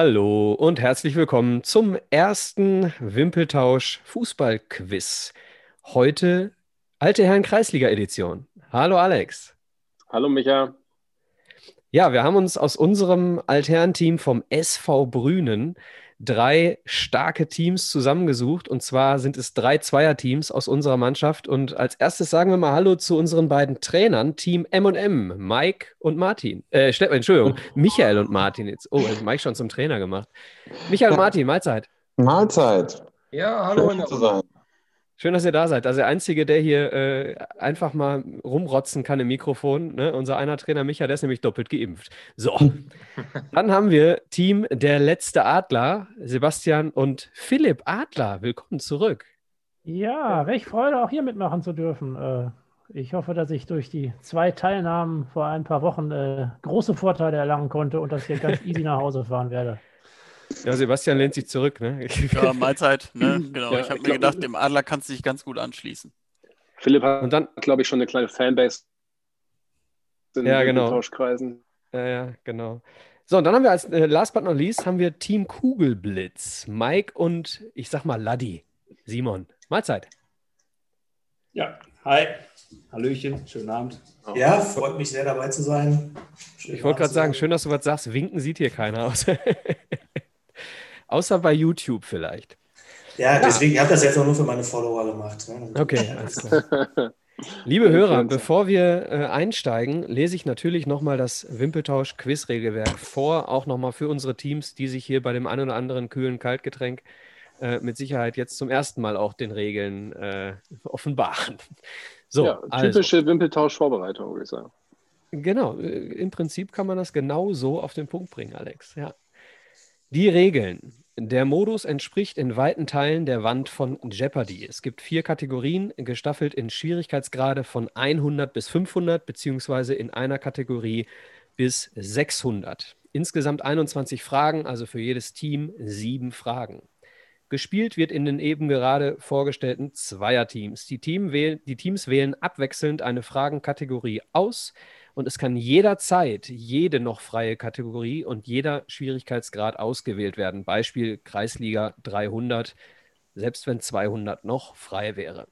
Hallo und herzlich willkommen zum ersten Wimpeltausch Fußballquiz. Heute Alte Herren Kreisliga Edition. Hallo Alex. Hallo Micha. Ja, wir haben uns aus unserem Altherrenteam vom SV Brünen drei starke Teams zusammengesucht. Und zwar sind es drei Zweierteams aus unserer Mannschaft. Und als erstes sagen wir mal Hallo zu unseren beiden Trainern, Team M&M, Mike und Martin. Äh, Entschuldigung, Michael und Martin jetzt. Oh, Mike schon zum Trainer gemacht. Michael und Martin, Mahlzeit. Mahlzeit. Ja, hallo. Schön zu sein. Schön, dass ihr da seid. Also der Einzige, der hier äh, einfach mal rumrotzen kann im Mikrofon, ne? unser einer Trainer Micha, der ist nämlich doppelt geimpft. So, dann haben wir Team Der letzte Adler, Sebastian und Philipp Adler. Willkommen zurück. Ja, recht Freude, auch hier mitmachen zu dürfen. Äh, ich hoffe, dass ich durch die zwei Teilnahmen vor ein paar Wochen äh, große Vorteile erlangen konnte und dass ich hier ganz easy nach Hause fahren werde. Ja, Sebastian lehnt sich zurück, ne? Ja, Mahlzeit, ne? Genau. Ja, ich habe mir gedacht, dem Adler kannst du dich ganz gut anschließen. Philipp hat, und dann, glaube ich, schon eine kleine Fanbase in ja, genau. Tauschkreisen. Ja, ja, genau. So, und dann haben wir als äh, last but not least haben wir Team Kugelblitz. Mike und ich sag mal Laddi. Simon. Mahlzeit. Ja, hi. Hallöchen, schönen Abend. Ja, freut mich sehr dabei zu sein. Schön ich wollte gerade sagen, schön, dass du was sagst. Winken sieht hier keiner aus. Außer bei YouTube vielleicht. Ja, deswegen, ich habe das jetzt auch nur für meine Follower gemacht. Ne? Okay, alles klar. Liebe Hörer, bevor wir äh, einsteigen, lese ich natürlich nochmal das Wimpeltausch-Quiz-Regelwerk vor, auch nochmal für unsere Teams, die sich hier bei dem ein oder anderen kühlen Kaltgetränk äh, mit Sicherheit jetzt zum ersten Mal auch den Regeln äh, offenbaren. So, ja, typische also. Wimpeltausch-Vorbereitung, würde ich sagen. Genau, äh, im Prinzip kann man das genau so auf den Punkt bringen, Alex. Ja. Die Regeln. Der Modus entspricht in weiten Teilen der Wand von Jeopardy. Es gibt vier Kategorien, gestaffelt in Schwierigkeitsgrade von 100 bis 500, beziehungsweise in einer Kategorie bis 600. Insgesamt 21 Fragen, also für jedes Team sieben Fragen. Gespielt wird in den eben gerade vorgestellten Zweierteams. Die, Team die Teams wählen abwechselnd eine Fragenkategorie aus, und es kann jederzeit jede noch freie Kategorie und jeder Schwierigkeitsgrad ausgewählt werden. Beispiel Kreisliga 300, selbst wenn 200 noch frei wäre.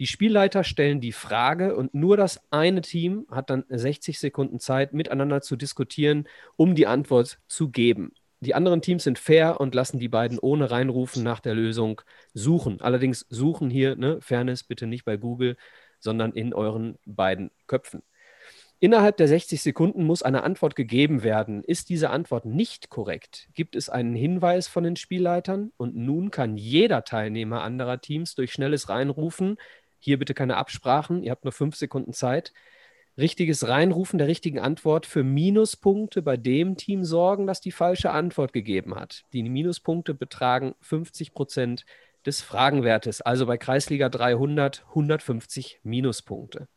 Die Spielleiter stellen die Frage und nur das eine Team hat dann 60 Sekunden Zeit, miteinander zu diskutieren, um die Antwort zu geben. Die anderen Teams sind fair und lassen die beiden ohne Reinrufen nach der Lösung suchen. Allerdings suchen hier, ne, Fairness bitte nicht bei Google, sondern in euren beiden Köpfen. Innerhalb der 60 Sekunden muss eine Antwort gegeben werden. Ist diese Antwort nicht korrekt, gibt es einen Hinweis von den Spielleitern und nun kann jeder Teilnehmer anderer Teams durch schnelles Reinrufen, hier bitte keine Absprachen, ihr habt nur fünf Sekunden Zeit, richtiges Reinrufen der richtigen Antwort für Minuspunkte bei dem Team sorgen, das die falsche Antwort gegeben hat. Die Minuspunkte betragen 50 Prozent des Fragenwertes, also bei Kreisliga 300 150 Minuspunkte.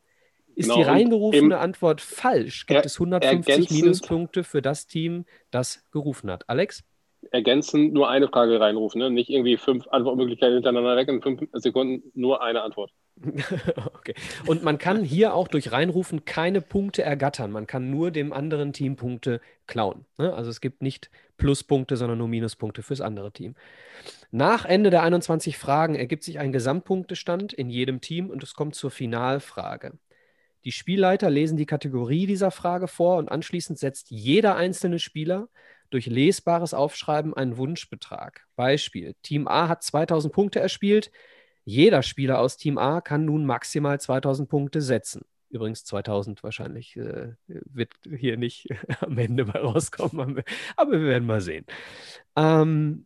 Ist genau, die reingerufene Antwort falsch, gibt es 150 Minuspunkte für das Team, das gerufen hat. Alex? Ergänzend nur eine Frage reinrufen, ne? nicht irgendwie fünf Antwortmöglichkeiten hintereinander weg in fünf Sekunden nur eine Antwort. okay. Und man kann hier auch durch Reinrufen keine Punkte ergattern. Man kann nur dem anderen Team Punkte klauen. Ne? Also es gibt nicht Pluspunkte, sondern nur Minuspunkte fürs andere Team. Nach Ende der 21 Fragen ergibt sich ein Gesamtpunktestand in jedem Team und es kommt zur Finalfrage. Die Spielleiter lesen die Kategorie dieser Frage vor und anschließend setzt jeder einzelne Spieler durch lesbares Aufschreiben einen Wunschbetrag. Beispiel: Team A hat 2000 Punkte erspielt. Jeder Spieler aus Team A kann nun maximal 2000 Punkte setzen. Übrigens 2000 wahrscheinlich äh, wird hier nicht am Ende mal rauskommen, aber wir werden mal sehen. Ähm,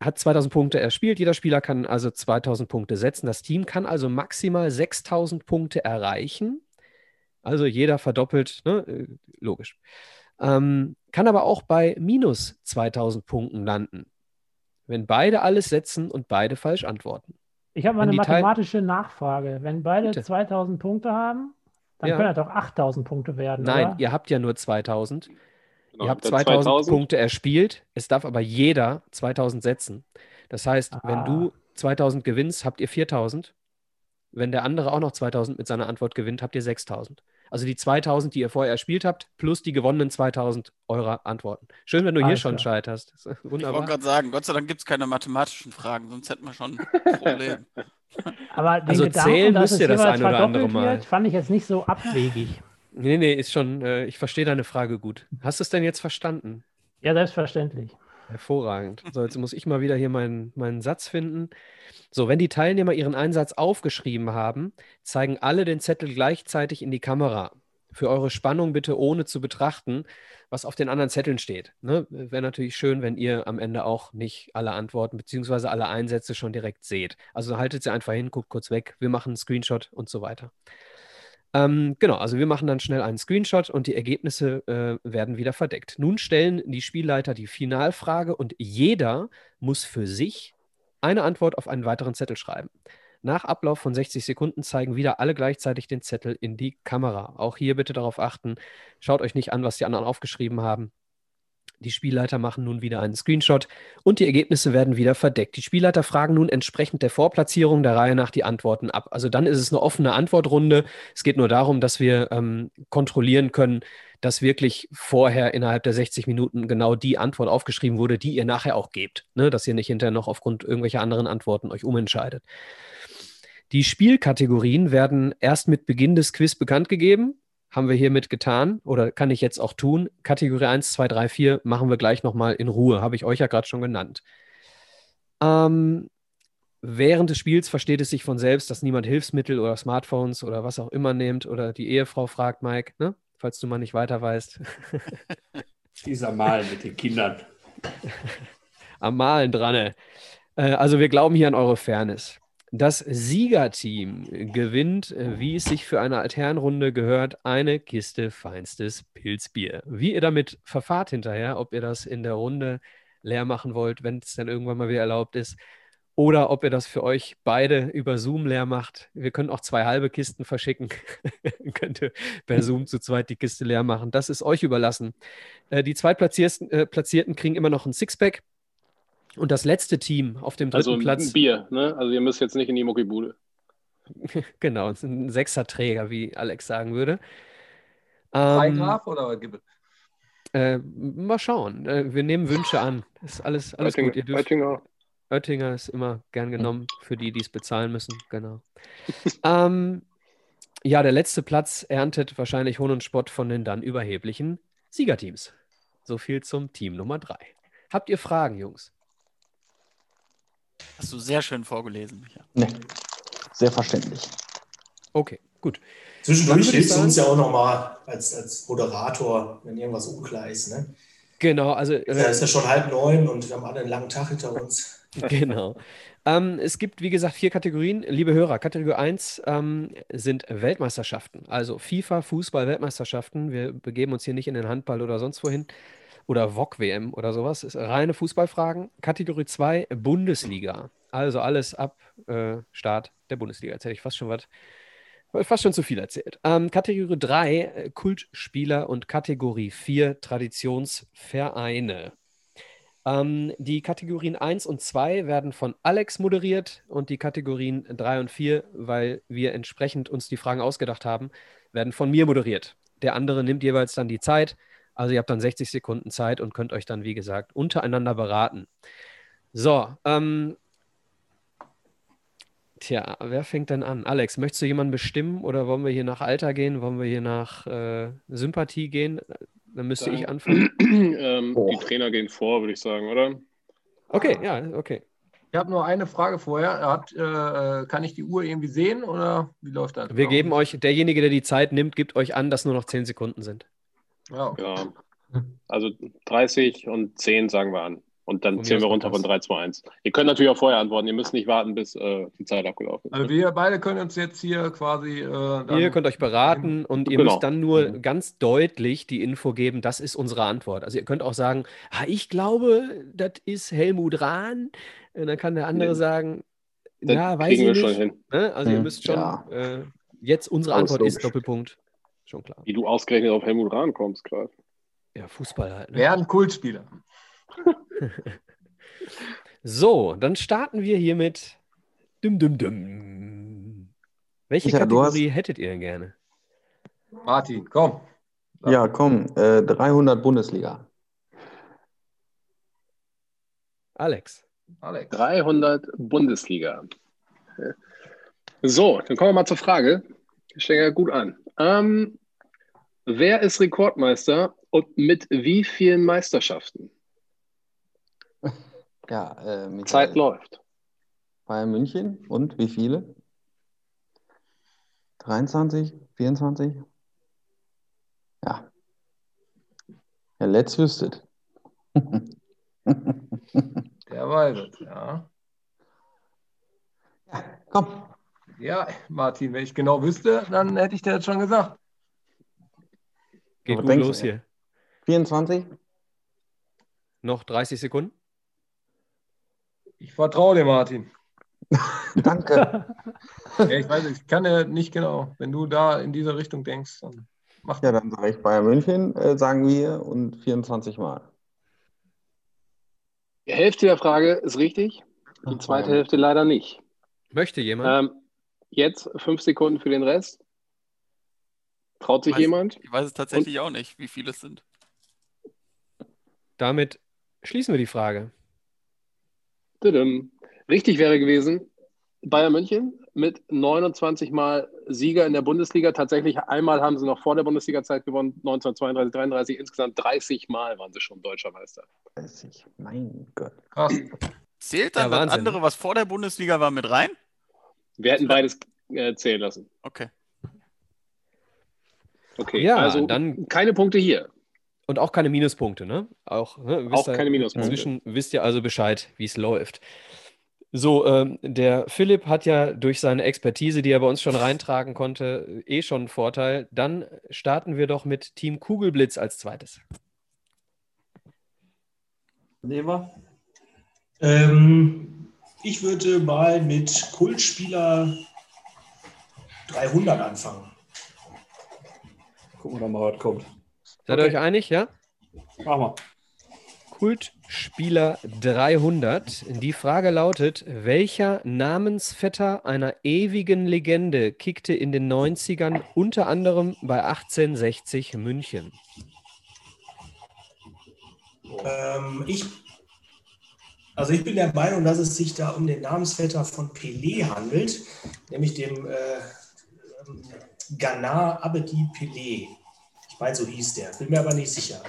hat 2000 Punkte erspielt. Jeder Spieler kann also 2000 Punkte setzen. Das Team kann also maximal 6000 Punkte erreichen also jeder verdoppelt, ne? Äh, logisch. Ähm, kann aber auch bei minus 2000 Punkten landen, wenn beide alles setzen und beide falsch antworten. Ich habe mal eine mathematische Teil Nachfrage. Wenn beide Bitte. 2000 Punkte haben, dann ja. können das doch 8000 Punkte werden. Nein, oder? ihr habt ja nur 2000. Genau, ihr habt 2000, 2000, Punkte erspielt. Es darf aber jeder 2000 setzen. Das heißt, ah. wenn du 2000 gewinnst, habt ihr 4000. Wenn der andere auch noch 2000 mit seiner Antwort gewinnt, habt ihr 6000. Also die 2000, die ihr vorher erspielt habt, plus die gewonnenen 2000 eurer Antworten. Schön, wenn du hier Alles schon klar. scheiterst. Ist Ich wollte Wunderbar. gerade sagen, Gott sei Dank gibt es keine mathematischen Fragen, sonst hätten wir schon ein Problem. Aber den Also Gedanken, zählen dass müsst ihr das ein oder andere Mal. wird, fand ich jetzt nicht so abwegig. Nee, nee, ist schon, äh, ich verstehe deine Frage gut. Hast du es denn jetzt verstanden? Ja, selbstverständlich. Hervorragend. So, jetzt muss ich mal wieder hier meinen, meinen Satz finden. So, wenn die Teilnehmer ihren Einsatz aufgeschrieben haben, zeigen alle den Zettel gleichzeitig in die Kamera. Für eure Spannung bitte ohne zu betrachten, was auf den anderen Zetteln steht. Ne? Wäre natürlich schön, wenn ihr am Ende auch nicht alle Antworten bzw. alle Einsätze schon direkt seht. Also haltet sie einfach hin, guckt kurz weg, wir machen einen Screenshot und so weiter. Ähm, genau, also wir machen dann schnell einen Screenshot und die Ergebnisse äh, werden wieder verdeckt. Nun stellen die Spielleiter die Finalfrage und jeder muss für sich eine Antwort auf einen weiteren Zettel schreiben. Nach Ablauf von 60 Sekunden zeigen wieder alle gleichzeitig den Zettel in die Kamera. Auch hier bitte darauf achten, schaut euch nicht an, was die anderen aufgeschrieben haben. Die Spielleiter machen nun wieder einen Screenshot und die Ergebnisse werden wieder verdeckt. Die Spielleiter fragen nun entsprechend der Vorplatzierung der Reihe nach die Antworten ab. Also dann ist es eine offene Antwortrunde. Es geht nur darum, dass wir ähm, kontrollieren können, dass wirklich vorher innerhalb der 60 Minuten genau die Antwort aufgeschrieben wurde, die ihr nachher auch gebt. Ne? Dass ihr nicht hinterher noch aufgrund irgendwelcher anderen Antworten euch umentscheidet. Die Spielkategorien werden erst mit Beginn des Quiz bekannt gegeben. Haben wir hiermit getan oder kann ich jetzt auch tun. Kategorie 1, 2, 3, 4 machen wir gleich nochmal in Ruhe. Habe ich euch ja gerade schon genannt. Ähm, während des Spiels versteht es sich von selbst, dass niemand Hilfsmittel oder Smartphones oder was auch immer nimmt oder die Ehefrau fragt, Mike, ne? falls du mal nicht weiter weißt. Dieser Mal mit den Kindern. Am Malen dran. Äh, also wir glauben hier an eure Fairness. Das Siegerteam gewinnt, äh, wie es sich für eine Altherrenrunde gehört, eine Kiste feinstes Pilzbier. Wie ihr damit verfahrt hinterher, ob ihr das in der Runde leer machen wollt, wenn es dann irgendwann mal wieder erlaubt ist, oder ob ihr das für euch beide über Zoom leer macht. Wir können auch zwei halbe Kisten verschicken. Könnt ihr per Zoom zu zweit die Kiste leer machen. Das ist euch überlassen. Äh, die Zweitplatzierten äh, Platzierten kriegen immer noch ein Sixpack. Und das letzte Team auf dem dritten Also ein Platz. Bier, ne? Also ihr müsst jetzt nicht in die Muckibude. genau, es ist ein Sechserträger, wie Alex sagen würde. Freigraf oder Gibbet? äh, mal schauen. Äh, wir nehmen Wünsche an. Ist alles, alles gut. Ihr dürft, Oettinger. Oettinger ist immer gern genommen für die, die es bezahlen müssen. Genau. ähm, ja, der letzte Platz erntet wahrscheinlich Hohn und Spott von den dann überheblichen Siegerteams. So viel zum Team Nummer drei. Habt ihr Fragen, Jungs? Hast du sehr schön vorgelesen, Micha. Nee. Sehr verständlich. Okay, gut. Zwischendurch hilfst du uns ja auch nochmal als, als Moderator, wenn irgendwas unklar ist. Ne? Genau, also Ja, äh, ist ja schon halb neun und wir haben alle einen langen Tag hinter uns. Genau. Ähm, es gibt, wie gesagt, vier Kategorien. Liebe Hörer, Kategorie 1 ähm, sind Weltmeisterschaften, also FIFA, Fußball, Weltmeisterschaften. Wir begeben uns hier nicht in den Handball oder sonst wohin. Oder VOG-WM oder sowas. Ist reine Fußballfragen. Kategorie 2 Bundesliga. Also alles ab äh, Start der Bundesliga. Jetzt hätte ich fast schon was, fast schon zu viel erzählt. Ähm, Kategorie 3 äh, Kultspieler und Kategorie 4 Traditionsvereine. Ähm, die Kategorien 1 und 2 werden von Alex moderiert und die Kategorien 3 und 4, weil wir entsprechend uns die Fragen ausgedacht haben, werden von mir moderiert. Der andere nimmt jeweils dann die Zeit. Also ihr habt dann 60 Sekunden Zeit und könnt euch dann, wie gesagt, untereinander beraten. So, ähm, tja, wer fängt denn an? Alex, möchtest du jemanden bestimmen oder wollen wir hier nach Alter gehen? Wollen wir hier nach äh, Sympathie gehen? Dann müsste ich Dann- anfangen. ähm, die. Trainer gehen vor, würde ich sagen, oder? Okay, ja, okay. Ich habe nur eine Frage vorher. Hat, äh, kann ich die Uhr irgendwie sehen oder wie läuft das? Wir geben euch, derjenige, der die Zeit nimmt, gibt euch an, dass nur noch 10 Sekunden sind. Ja, okay. Ja. Also 30 und 10 sagen wir an. Und dann mir zählen wir runter von das. 3, 2, 1. Ihr könnt natürlich auch vorher antworten. Ihr müsst nicht warten, bis äh, die Zeit abgelaufen ist. Also wir beide können uns jetzt hier quasi. Äh, ihr könnt euch beraten und ihr Genau. müsst dann nur Mhm. ganz deutlich die Info geben, das ist unsere Antwort. Also ihr könnt auch sagen, ah, ich glaube, das ist Helmut Rahn. Und dann kann der andere Nee. sagen, Das ja, weiß ich schon nicht. hin. Ne? Also ihr Mhm. müsst schon, Ja. äh, jetzt unsere Antwort ist. Doppelpunkt. Schon klar. Wie du ausgerechnet auf Helmut Rahn kommst gerade. Ja, Fußball halt. Ne? Wer ein Kultspieler? So, dann starten wir hier mit Dum Dum Dum. Welche Ja, du hast- Kategorie hättet ihr denn gerne? Martin, komm. Ja, komm, äh, 300 Bundesliga. Alex. Alex. 300 Bundesliga. So, dann kommen wir mal zur Frage. Ich stelle ja gut an. Ähm, wer ist Rekordmeister und mit wie vielen Meisterschaften? Ja, äh, Michael. Zeit läuft. Bayern München und wie viele? 23, 24? Ja. Ja, let's wüsstet. Der weiß es, ja. Komm. Ja, Martin, wenn ich genau wüsste, dann hätte ich dir jetzt schon gesagt. Geht gut los du? hier. 24? Noch 30 Sekunden. Ich vertraue dir, Martin. Danke. Ja, ich weiß, ich kann ja nicht genau. Wenn du da in diese Richtung denkst, dann mach Ja, dann sage ich Bayern München, äh, sagen wir, und 24 Mal. Die Hälfte der Frage ist richtig, die zweite. Hälfte leider nicht. Möchte jemand? Ähm, jetzt fünf Sekunden für den Rest. Traut sich Weiß- jemand? Ich weiß es tatsächlich auch nicht, wie viele es sind. Damit schließen wir die Frage. Tudum. Richtig wäre gewesen, Bayern München mit 29 Mal Sieger in der Bundesliga. Tatsächlich einmal haben sie noch vor der Bundesliga-Zeit gewonnen, 1932, 33. Insgesamt 30 Mal waren sie schon deutscher Meister. 30. Mein Gott. krass. Zählt Ja, dann das andere, was vor der Bundesliga war, mit rein? Wir hätten beides äh, zählen lassen. Okay. Okay, Ja, also dann- keine Punkte hier. Und auch keine Minuspunkte, ne? Auch, ne, Auch ihr- keine Minuspunkte. Inzwischen wisst ihr also Bescheid, wie es läuft. So, ähm, der Philipp hat ja durch seine Expertise, die er bei uns schon reintragen konnte, eh schon einen Vorteil. Dann starten wir doch mit Team Kugelblitz als zweites. Nehmen wir. Ähm, ich würde mal mit Kultspieler 300 anfangen. Gucken wir doch mal, was kommt. Seid ihr Okay. euch einig, ja? Machen wir. Kultspieler 300. Die Frage lautet, welcher Namensvetter einer ewigen Legende kickte in den 90ern unter anderem bei 1860 München? Ähm, ich, also ich bin der Meinung, dass es sich da um den Namensvetter von Pelé handelt, nämlich dem äh, ähm, Ghana Abedi Pelé. Ich meine, so hieß der. Bin mir aber nicht sicher.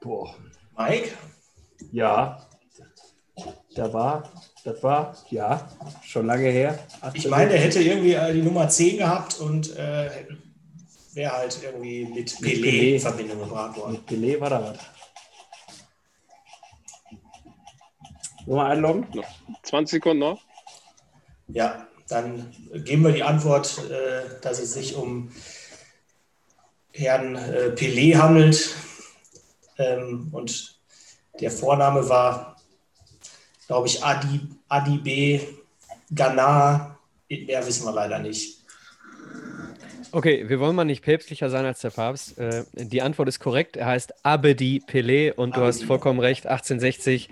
Boah. Mike? Ja. Da war, das war, ja, schon lange her. Ich meine, der hätte irgendwie äh, die Nummer 10 gehabt und äh, wäre halt irgendwie mit Pelé in Verbindung gebracht worden. Mit Pelé war da was. Wollen wir einloggen? 20 Sekunden noch. Ja, dann geben wir die Antwort, äh, dass es sich um Herrn äh, Pelé handelt. Ähm, und der Vorname war, glaube ich, Adi, Adi B. Ghana. Mehr wissen wir leider nicht. Okay, wir wollen mal nicht päpstlicher sein als der Papst. Äh, die Antwort ist korrekt. Er heißt Abedi Pelé und du hast vollkommen recht. 1860.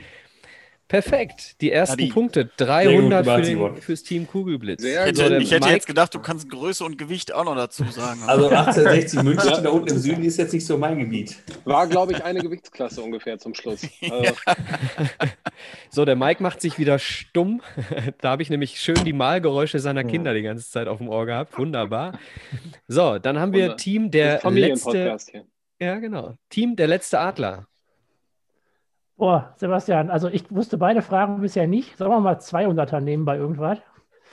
Perfekt. Die ersten Adi. Punkte. 300 für den, fürs Team Kugelblitz. Sehr Ich gut. hätte, ich hätte Mike- jetzt gedacht, du kannst Größe und Gewicht auch noch dazu sagen. Also 1860 München da unten im Süden ist jetzt nicht so mein Gebiet. War, glaube ich, eine Gewichtsklasse ungefähr zum Schluss. Also, So, der Mike macht sich wieder stumm. da habe ich nämlich schön die Malgeräusche seiner Kinder die ganze Zeit auf dem Ohr gehabt. Wunderbar. So, dann haben wir Wunder. Team der letzte. Hier. Ja, genau. Team der letzte Adler. Boah, Sebastian, also ich wusste beide Fragen bisher nicht. Sollen wir mal 200er nehmen bei irgendwas?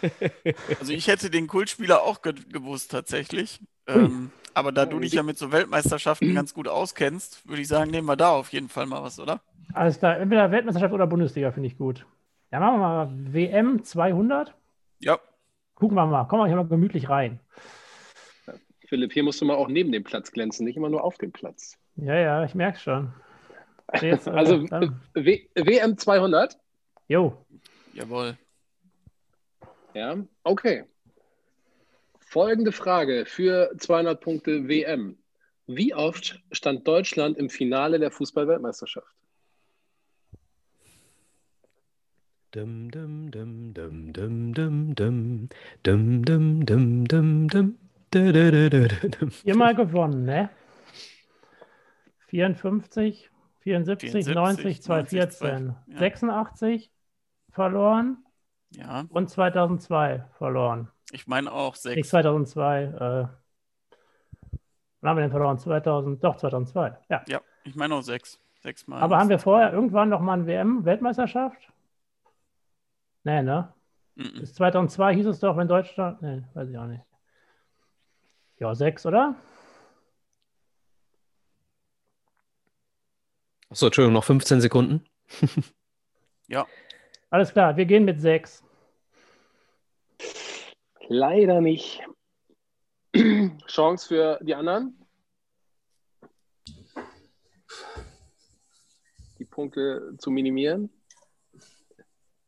Also ich hätte den Kultspieler auch ge gewusst tatsächlich. Ähm, aber da du dich ja mit so Weltmeisterschaften ganz gut auskennst, würde ich sagen, nehmen wir da auf jeden Fall mal was, oder? Alles klar, entweder Weltmeisterschaft oder Bundesliga finde ich gut. Ja, machen wir mal WM 200. Ja. Gucken wir mal, kommen wir hier mal gemütlich rein. Philipp, hier musst du mal auch neben dem Platz glänzen, nicht immer nur auf dem Platz. Ja, ja, ich merke schon. Jetzt, äh, Also WM 200. Jo, Jawohl. Ja, okay. Folgende Frage für 200 Punkte WM. Wie oft stand Deutschland im Finale der Fußball-Weltmeisterschaft? Dum, dum, dum, dum, dum, dum, dum. Dum, dum, dum, dum, dum. Du, du, du, du, du, dum. Viermal gewonnen, ne? 54, 74, 74, 90, 2014. ja. 86 verloren Ja, und 2002 verloren. ich meine auch Nicht sechs. 2002. Äh, wann haben wir denn verloren? 2000, doch 2002. Ja. Ja, ich meine auch sechs. Sechsmal. Aber haben wir vorher irgendwann noch mal eine WM-Weltmeisterschaft? Nee, ne? Mhm. Bis 2002 hieß es doch, wenn Deutschland. Nee, weiß ich auch nicht. Ja, sechs, oder? Achso, Entschuldigung, noch 15 Sekunden. Alles klar, wir gehen mit sechs. Leider nicht. Chance für die anderen. Die Punkte zu minimieren.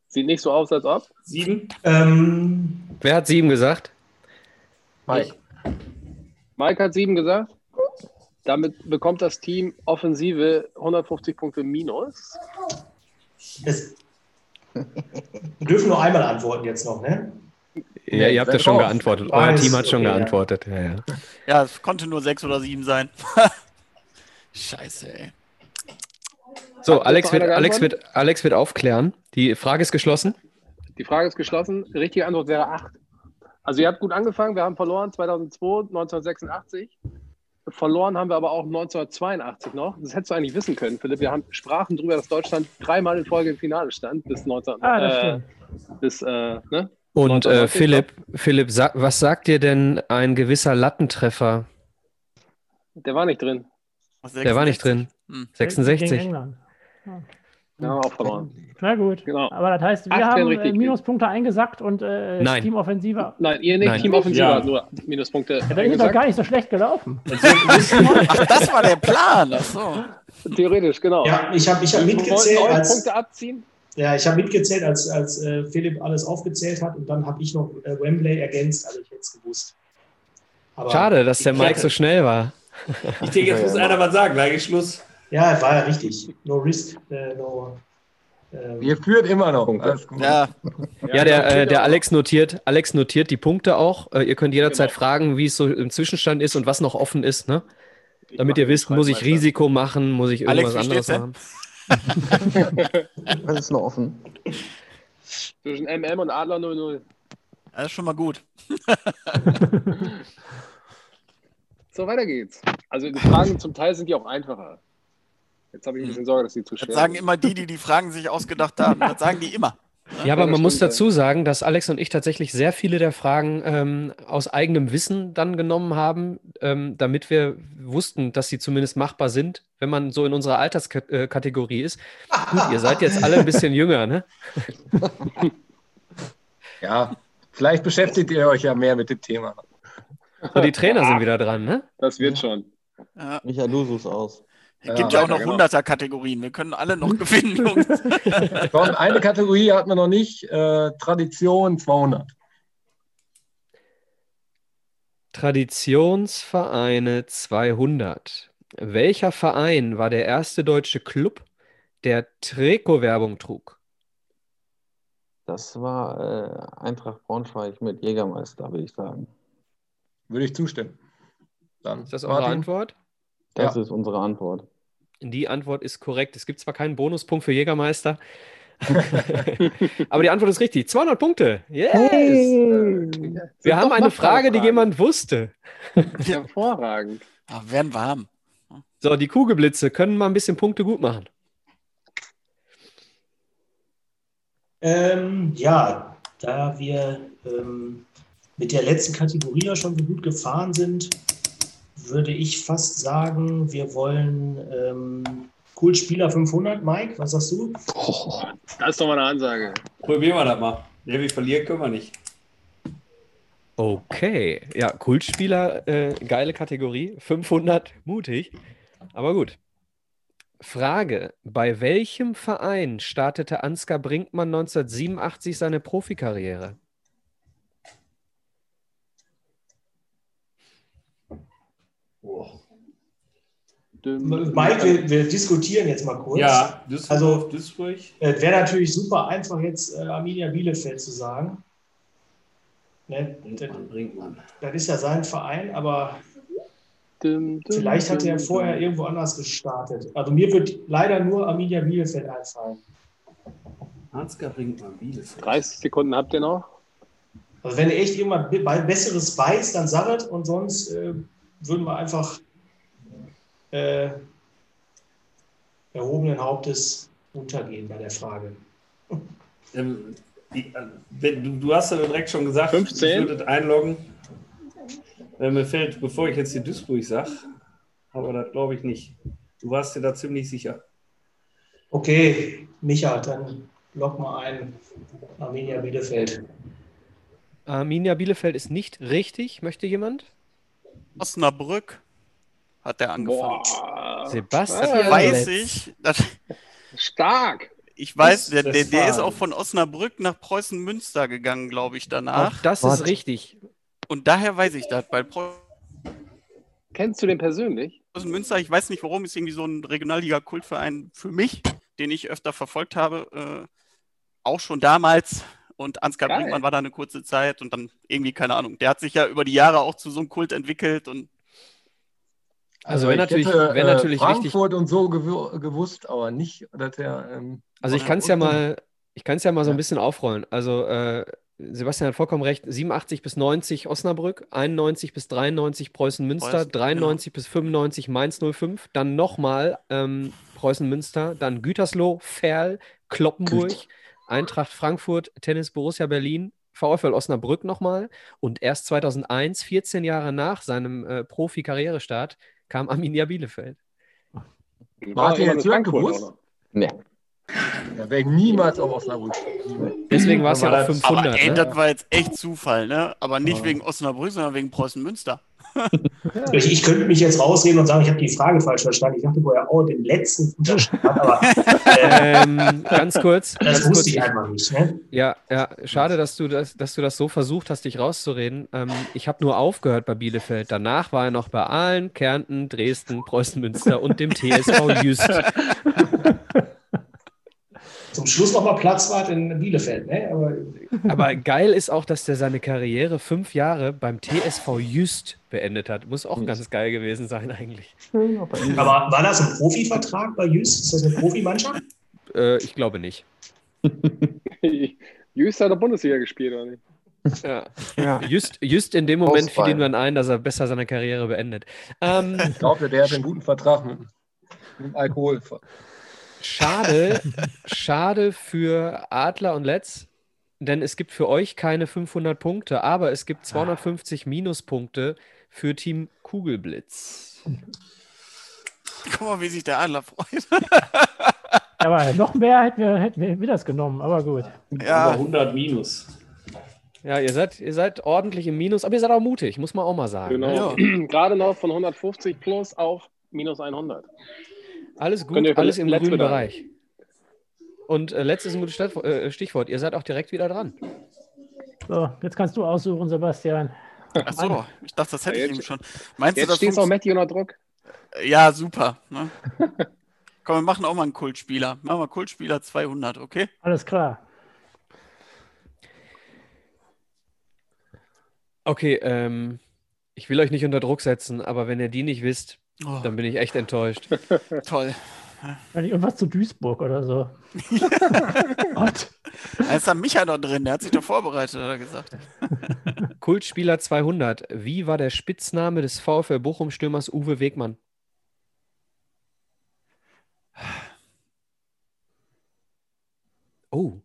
Sieht nicht so aus, als ob. Sieben? Ähm, Wer hat sieben gesagt? Mike. Mike hat sieben gesagt. Damit bekommt das Team Offensive 150 Punkte minus. es, wir dürfen nur einmal antworten jetzt noch, ne? Ja, ihr habt ja schon drauf. geantwortet. Euer Team hat schon okay, ja. geantwortet. Ja, ja. Ja, es konnte nur sechs oder sieben sein. Scheiße, ey. So, Alex wird, Alex, wird, Alex wird aufklären. Die Frage ist geschlossen. Die Frage ist geschlossen. Richtige Antwort wäre 8. Also ihr habt gut angefangen. Wir haben verloren 2002, 1986. Verloren haben wir aber auch 1982 noch. Das hättest du eigentlich wissen können, Philipp. Wir haben sprachen darüber, dass Deutschland dreimal in Folge im Finale stand bis 19. Ah, das äh, stimmt. bis, äh, ne? Und äh, 1990 Philipp, Philipp, sa was sagt dir denn ein gewisser Lattentreffer? Der war nicht drin. Der war nicht drin. Hm. Gegen 66. England. Wir auch verloren. Na gut. Genau. Aber das heißt, wir haben äh. Minuspunkte eingesackt und äh, Nein. Teamoffensive. Nein, ihr nicht. Nein. Team Offensive Ja. nur Minuspunkte Ja, dann ist doch gar nicht so schlecht gelaufen. Ach, das war der Plan. Ach so. Theoretisch, genau. Ja, ich habe ich hab mitgezählt, als, Punkte abziehen. ja, ich hab mitgezählt, als, als äh, Philipp alles aufgezählt hat und dann habe ich noch äh, Wembley ergänzt, also ich hätte es gewusst. Aber, Schade, dass der Mike so schnell war. Ich denke, jetzt muss einer was sagen. Gleich Schluss. Ja, war ja richtig. No risk, äh, no. ähm, Ihr führt immer noch. Punkte. Alles gut. Ja, Ja, der, äh, der. Alex notiert, Alex notiert die Punkte auch. Äh, ihr könnt jederzeit Genau. fragen, wie es so im Zwischenstand ist und was noch offen ist, ne? Damit ihr wisst, muss ich. Risiko machen, muss ich Alex, irgendwas wie anderes machen. Was ist noch offen? Zwischen MM und Adler 00. das ist schon mal gut. So, weiter geht's. Also die Fragen zum Teil sind ja auch einfacher. Jetzt habe ich ein bisschen Sorge, dass die zu schwer Das sagen sind. immer die, die die Fragen sich ausgedacht haben. Das sagen die immer. Ja, aber das man muss dazu sagen, dass Alex und ich tatsächlich sehr viele der Fragen ähm, aus eigenem Wissen dann genommen haben, ähm, damit wir wussten, dass sie zumindest machbar sind, wenn man so in unserer Alterskategorie ist. Gut, ihr seid jetzt alle ein bisschen jünger, ne? Ja, vielleicht beschäftigt ihr euch ja mehr mit dem Thema. So, die Trainer sind wieder dran, ne? Das wird schon. Ja. Micha, du suchst aus. Es gibt ja, auch noch genau. 100er-Kategorien. Wir können alle noch gewinnen, Jungs. Komm, eine Kategorie hat man noch nicht. Äh, Tradition 200. Traditionsvereine 200. Welcher Verein war der erste deutsche Club, der Trikotwerbung trug? Das war äh, Eintracht Braunschweig mit Jägermeister, würde ich sagen. Würde ich zustimmen. Dann Ist das eure? Antwort? Das Ja. ist unsere Antwort. Die Antwort ist korrekt. Es gibt zwar keinen Bonuspunkt für Jägermeister, aber die Antwort ist richtig. 200 Punkte. Yes! Wir Sind haben eine Frage, die jemand wusste. Hervorragend. Ah, werden warm. So, die Kugelblitze können mal ein bisschen Punkte gut machen. Ähm, ja, da wir ähm, mit der letzten Kategorie ja schon so gut gefahren sind, würde ich fast sagen, wir wollen ähm, Cool Spieler 500. Mike, was sagst du? Das ist doch mal eine Ansage. Probieren wir das mal. Ja, wir verlieren können wir nicht. Okay, ja, Kultspieler, äh, geile Kategorie. 500, mutig. Aber gut. Frage: Bei welchem Verein startete Ansgar Brinkmann 1987 seine Profikarriere? Mike, wir, wir diskutieren jetzt mal kurz. Ja, Düsseldorf, Also- Duisburg. Äh, Wäre natürlich super einfach, jetzt äh, Arminia Bielefeld zu sagen. Ne? Das, Brinkmann, das ist ja sein Verein, aber Dum, dum, vielleicht hat dum, er dum. vorher irgendwo anders gestartet. Also mir wird leider nur Arminia Bielefeld einfallen. Ansgar Brinkmann, Bielefeld. 30 Sekunden habt ihr noch. Also wenn ihr echt bei- Besseres weiß, dann sagt es und sonst äh, würden wir einfach äh, erhobenen Hauptes untergehen bei der Frage. Ähm, die, äh, du, du hast ja direkt schon gesagt, 15. ich würde einloggen. Äh, mir fällt, bevor ich jetzt die Duisburg sage, aber das glaube ich nicht. Du warst dir da ziemlich sicher. Okay, Micha, dann log mal ein. Arminia Bielefeld. Arminia Bielefeld ist nicht richtig. Möchte jemand? Osnabrück hat der angefangen. Boah. Sebastian Ah, weiß ich, dass, Stark. ich weiß, der, Das der, der ist auch von Osnabrück nach Preußen-Münster gegangen, glaube ich, Auch danach. das Was? ist richtig. Und daher weiß ich das, weil Kennst du den persönlich? Preußen-Münster, ich weiß nicht warum, ist irgendwie so ein Regionalliga-Kultverein für mich, den ich öfter verfolgt habe, äh, auch schon damals. Und Ansgar Geil. Brinkmann war da eine kurze Zeit und dann irgendwie, keine Ahnung, der hat sich ja über die Jahre auch zu so einem Kult entwickelt und Also wenn ich natürlich- hätte, wenn äh, natürlich wichtig- Frankfurt und so gewu- gewusst, aber nicht, dass er. Ähm, Also ich kann es ja mal, ich kann es ja mal so ein bisschen aufrollen. Also äh, Sebastian hat vollkommen recht. 87 bis 90 Osnabrück, 91 bis 93 Preußen-Münster, Preußen, 93 bis 95 Mainz 05, dann nochmal ähm, Preußen-Münster, dann Gütersloh, Ferl, Kloppenburg, Eintracht Frankfurt, Tennis Borussia Berlin, VfL Osnabrück nochmal und erst 2001, 14 Jahre nach seinem äh, Profi-Karrierestart, kam Arminia Bielefeld. Martin, immer jetzt gewusst? Nee. Da wäre ich niemals auf Osnabrück. Deswegen war es ja auch das- 500. Aber ey, ne? das war jetzt echt Zufall, ne? Aber nicht wegen Osnabrück, sondern wegen Preußen-Münster. Ich, ich könnte mich jetzt rausreden und sagen, ich habe die Frage falsch verstanden. Ich dachte, wo er auch den letzten unterschrieben hat, aber äh, ähm, ganz kurz. das ganz kurz wusste ich einfach nicht. Ne? Ja, ja, schade, dass du das, dass du das so versucht hast, dich rauszureden. Ähm, ich habe nur aufgehört bei Bielefeld. Danach war er noch bei Aalen, Kärnten, Dresden, Preußen-Münster und dem TSV Jüst. Zum Schluss nochmal Platzwart in Bielefeld. Ne? Aber Aber geil ist auch, dass der seine Karriere fünf Jahre beim TSV Jüst beendet hat. Muss auch ganz geil gewesen sein eigentlich. Aber war das ein Profivertrag bei Jüst? Ist das eine Profimannschaft? Äh, ich glaube nicht. Jüst hat in der Bundesliga gespielt, oder nicht? Ja. Ja. Just, just in dem Moment fiel ihm dann ein, dass er besser seine Karriere beendet. Ähm, Ich glaube, der hat einen guten Vertrag mit, mit dem Alkohol. Schade, schade für Adler und Letz, denn es gibt für euch keine 500 Punkte, aber es gibt 250 Minuspunkte für Team Kugelblitz. Guck mal, wie sich der Adler freut. Aber noch mehr hätten wir, hätten wir das genommen, aber gut. Über Ja, 100 minus. Ja, ihr seid, ihr seid ordentlich im Minus, aber ihr seid auch mutig, muss man auch mal sagen. Genau. Ne? Gerade noch von 150 plus auf minus 100. Alles gut, alles im grünen. Bereich. Und äh, Letz ist ein gutes Stadt- äh, Stichwort. Ihr seid auch direkt wieder dran. So, jetzt kannst du aussuchen, Sebastian. ach so, ich dachte, das hätte ich eben schon. Meinst du, Jetzt das steht auch Matthew unter Druck. Ja, super. Ne? Komm, wir machen auch mal einen Kultspieler. Machen wir Kultspieler 200, okay? Alles klar. Okay, ähm, ich will euch nicht unter Druck setzen, aber wenn ihr die nicht wisst, Oh, dann bin ich echt enttäuscht. toll. Irgendwas zu Duisburg oder so. Gott. Da ist da Micha noch drin, der hat sich doch vorbereitet, hat er gesagt. Kultspieler 200. Wie war der Spitzname des VfL Bochum-Stürmers Uwe Wegmann? Oh,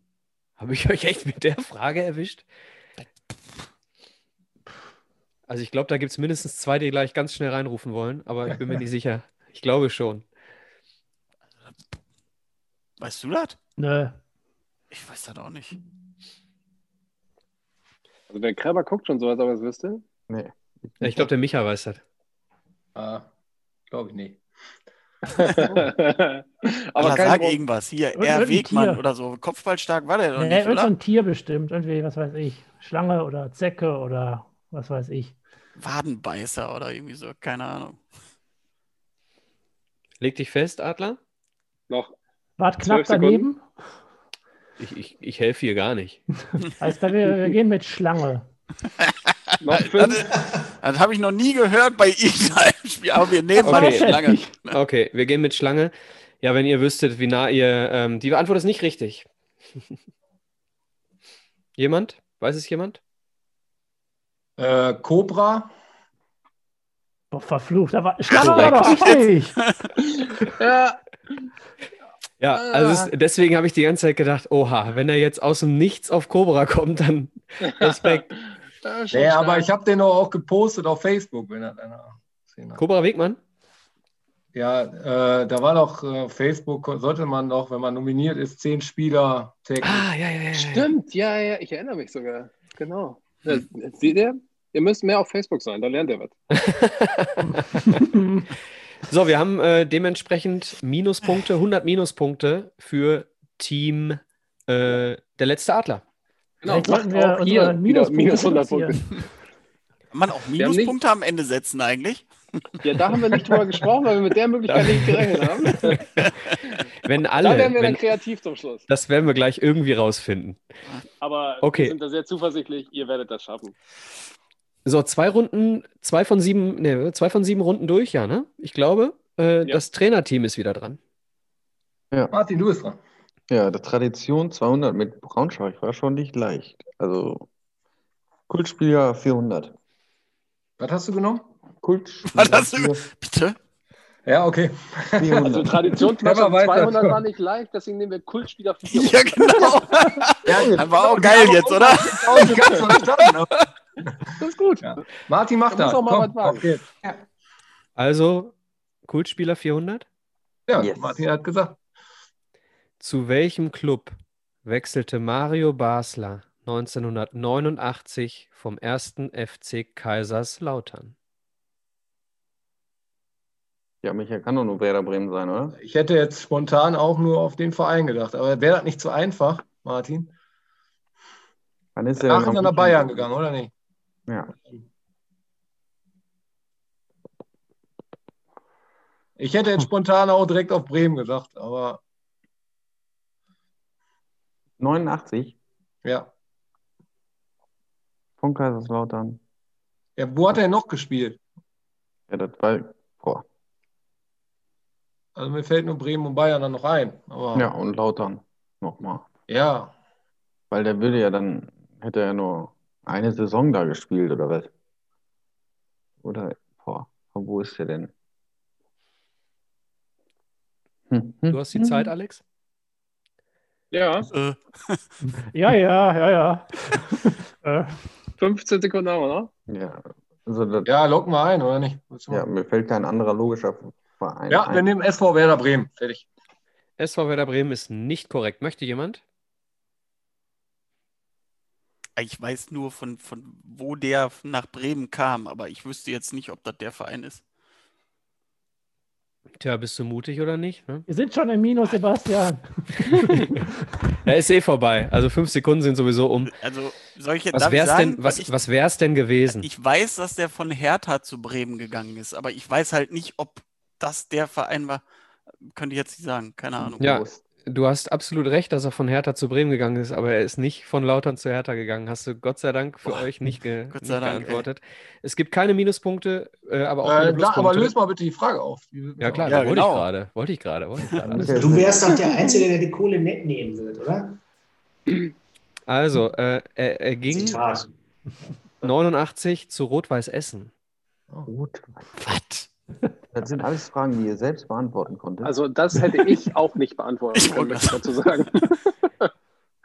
habe ich euch echt mit der Frage erwischt? Also ich glaube, da gibt es mindestens zwei, die gleich ganz schnell reinrufen wollen, aber ich bin mir nicht sicher. Ich glaube schon. Weißt du das? Nö. Ich weiß das auch nicht. Also der Kreber guckt schon so, als ob er es wüsste. Nee. Ja, ich glaube, der Micha weiß das. Ah, glaube ich nicht. Aber Aber kein sag Druck. irgendwas. Hier, Irgend- R. irgendein Wegmann oder so. Kopfballstark war der doch Nee, nicht, oder? ein Tier bestimmt. Irgendwie, was weiß ich. Schlange oder Zecke oder was weiß ich. Wadenbeißer oder irgendwie so, keine Ahnung. Leg dich fest, Adler. Noch Wart knapp daneben. Ich, ich, ich helfe hier gar nicht. Heißt, wir, wir gehen mit Schlange. Noch Das, fünf. das habe ich noch nie gehört bei irgendeinem Spiel, aber wir nehmen mal Okay. die Schlange. Okay, wir gehen mit Schlange. Ja, wenn ihr wüsstet, wie nah ihr. Ähm, die Antwort ist nicht richtig. jemand? Weiß es jemand? Äh, Cobra. Boah, verflucht. Da war, Schlange war doch richtig. Ja, Ja, also es ist, deswegen habe ich die ganze Zeit gedacht, oha, wenn er jetzt aus dem Nichts auf Cobra kommt, dann Respekt. ja, Nee, stark. aber ich habe den auch gepostet auf Facebook, wenn er einer gesehen hat. Cobra Wegmann? Ja, äh, da war doch äh, Facebook, sollte man doch, wenn man nominiert ist, zehn Spieler täglich. Ah, ja, ja, ja. ja. Stimmt, ja, ja, ich erinnere mich sogar. Genau. Ja, seht ihr? Ihr müsst mehr auf Facebook sein, da lernt ihr was. So, wir haben äh, dementsprechend Minuspunkte, 100 Minuspunkte für Team äh, der letzte Adler. Genau, macht wir auch wieder Minuspunkte minus 100 Punkte. Kann man auch Minuspunkte am Ende setzen eigentlich? Ja, da haben wir nicht drüber gesprochen, weil wir mit der Möglichkeit nicht gerechnet haben. Wenn Da alle, werden wir dann wenn, kreativ zum Schluss. das werden wir gleich irgendwie rausfinden. Aber Okay. wir sind da sehr zuversichtlich, ihr werdet das schaffen. So, zwei Runden, zwei von sieben, nee, zwei von sieben Runden durch, ja, ne? Ich glaube, äh, Ja. das Trainerteam ist wieder dran. Martin, du bist dran. Ja, der Tradition 200 mit Braunschweig war schon nicht leicht. Also Kultspieler 400. Was hast du genommen? Kultspieler Was hast du- 400. Bitte? Ja, okay. Also 400. Traditionsmannschaft Clever weiter. 200 war nicht leicht, deswegen nehmen wir Kultspieler 400. Ja, genau. Ja, War auch geil jetzt, oder? Das ist gut. Ja. Martin, mach Da geht's. Also, Kultspieler 400. Ja, Yes. Martin hat gesagt. Zu welchem Club wechselte Mario Basler 1989 vom 1. FC Kaiserslautern? Ja, Michael kann doch nur Werder Bremen sein, oder? Ich hätte jetzt spontan auch nur auf den Verein gedacht, aber wäre das nicht zu einfach, Martin? Wann ist er Ach, denn ist er nach Bayern gegangen, oder nicht? Ja. Ich hätte jetzt spontan auch direkt auf Bremen gesagt, aber 89 ja. von Kaiserslautern. ja wo hat er noch gespielt? Ja, das war. Also mir fällt nur Bremen und Bayern dann noch ein. Aber Ja, und Lautern nochmal. ja. Weil der würde ja dann, hätte er nur eine Saison da gespielt, oder was? Oder, boah, von wo ist der denn? Hm, hm, Du hast die hm. Zeit, Alex? Ja, Äh, Ja, ja, ja, ja. äh, 15 Sekunden haben wir noch. Ja, also das, Ja, locken wir ein, oder nicht? Ja, mal? mir fällt kein anderer logischer Verein Ja, wir nehmen SV Werder Bremen. Fertig. SV Werder Bremen ist nicht korrekt. Möchte jemand? ich weiß nur, von, von wo der nach Bremen kam, aber ich wüsste jetzt nicht, ob das der Verein ist. Tja, bist du mutig oder nicht? Ne? wir sind schon im Minus, Sebastian. Ja, ist eh vorbei. Also fünf Sekunden sind sowieso um. Also, soll ich jetzt Was wär's sagen, denn, was, ich, was wär's denn gewesen? ich weiß, dass der von Hertha zu Bremen gegangen ist, aber ich weiß halt nicht, ob das der Verein war. Könnte ich jetzt nicht sagen, keine Ahnung. Ja, du hast absolut recht, dass er von Hertha zu Bremen gegangen ist, aber er ist nicht von Lautern zu Hertha gegangen. Hast du Gott sei Dank für Boah, euch nicht, ge Gott nicht Dank, ey. geantwortet. Es gibt keine Minuspunkte, äh, aber auch keine Äh, da, aber Pluspunkte. löse mal bitte die Frage auf. Ja klar, Ja, da wollte genau. ich gerade. Wollte ich gerade. Wollte ich gerade. Du wärst doch der Einzige, der die Kohle nett nehmen wird, oder? Also, äh, er, er ging Zitat. 89 zu Rot-Weiß Essen. Gut. Was? Das sind alles Fragen, die ihr selbst beantworten konntet. Also das hätte ich auch nicht beantworten Ich können, möchte ich dazu sagen.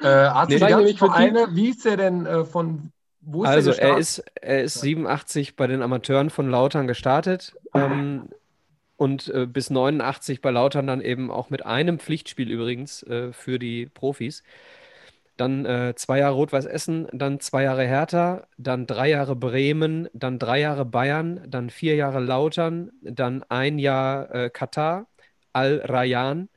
Äh, hast Nee, nämlich für Vereine, wie ist der denn äh, von, wo ist Also, der er gestartet? ist, er ist 87 bei den Amateuren von Lautern gestartet ähm, und äh, bis 89 bei Lautern dann eben auch mit einem Pflichtspiel übrigens äh, für die Profis. Dann äh, zwei Jahre Rot-Weiß Essen, dann zwei Jahre Hertha, dann drei Jahre Bremen, dann drei Jahre Bayern, dann vier Jahre Lautern, dann ein Jahr äh, Katar, Al-Rayyan,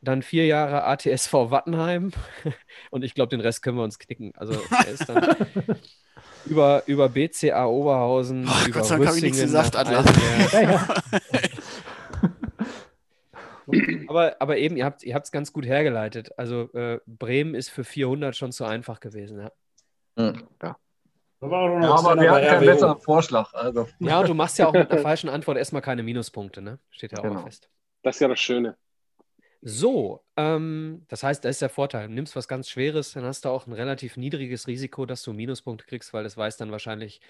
dann vier Jahre ATSV Wattenheim und ich glaube, den Rest können wir uns knicken. Also er ist dann über, über BCA Oberhausen, Oh, über Gott sei Dank habe ich nichts gesagt, Adler. Eisenberg. Ja, ja. aber, aber eben, ihr habt ihr es ganz gut hergeleitet. Also äh, Bremen ist für 400 schon zu einfach gewesen. Ja, Hm, ja. Da war auch noch Ja, ein aber wir hatten keinen besseren Vorschlag. Also. ja und du machst ja auch mit einer falschen Antwort erstmal keine Minuspunkte, ne? Steht ja auch Genau. mal fest. Das ist ja das Schöne. So, ähm, das heißt, da ist der Vorteil. Du nimmst was ganz Schweres, dann hast du auch ein relativ niedriges Risiko, dass du Minuspunkte kriegst, weil das weiß dann wahrscheinlich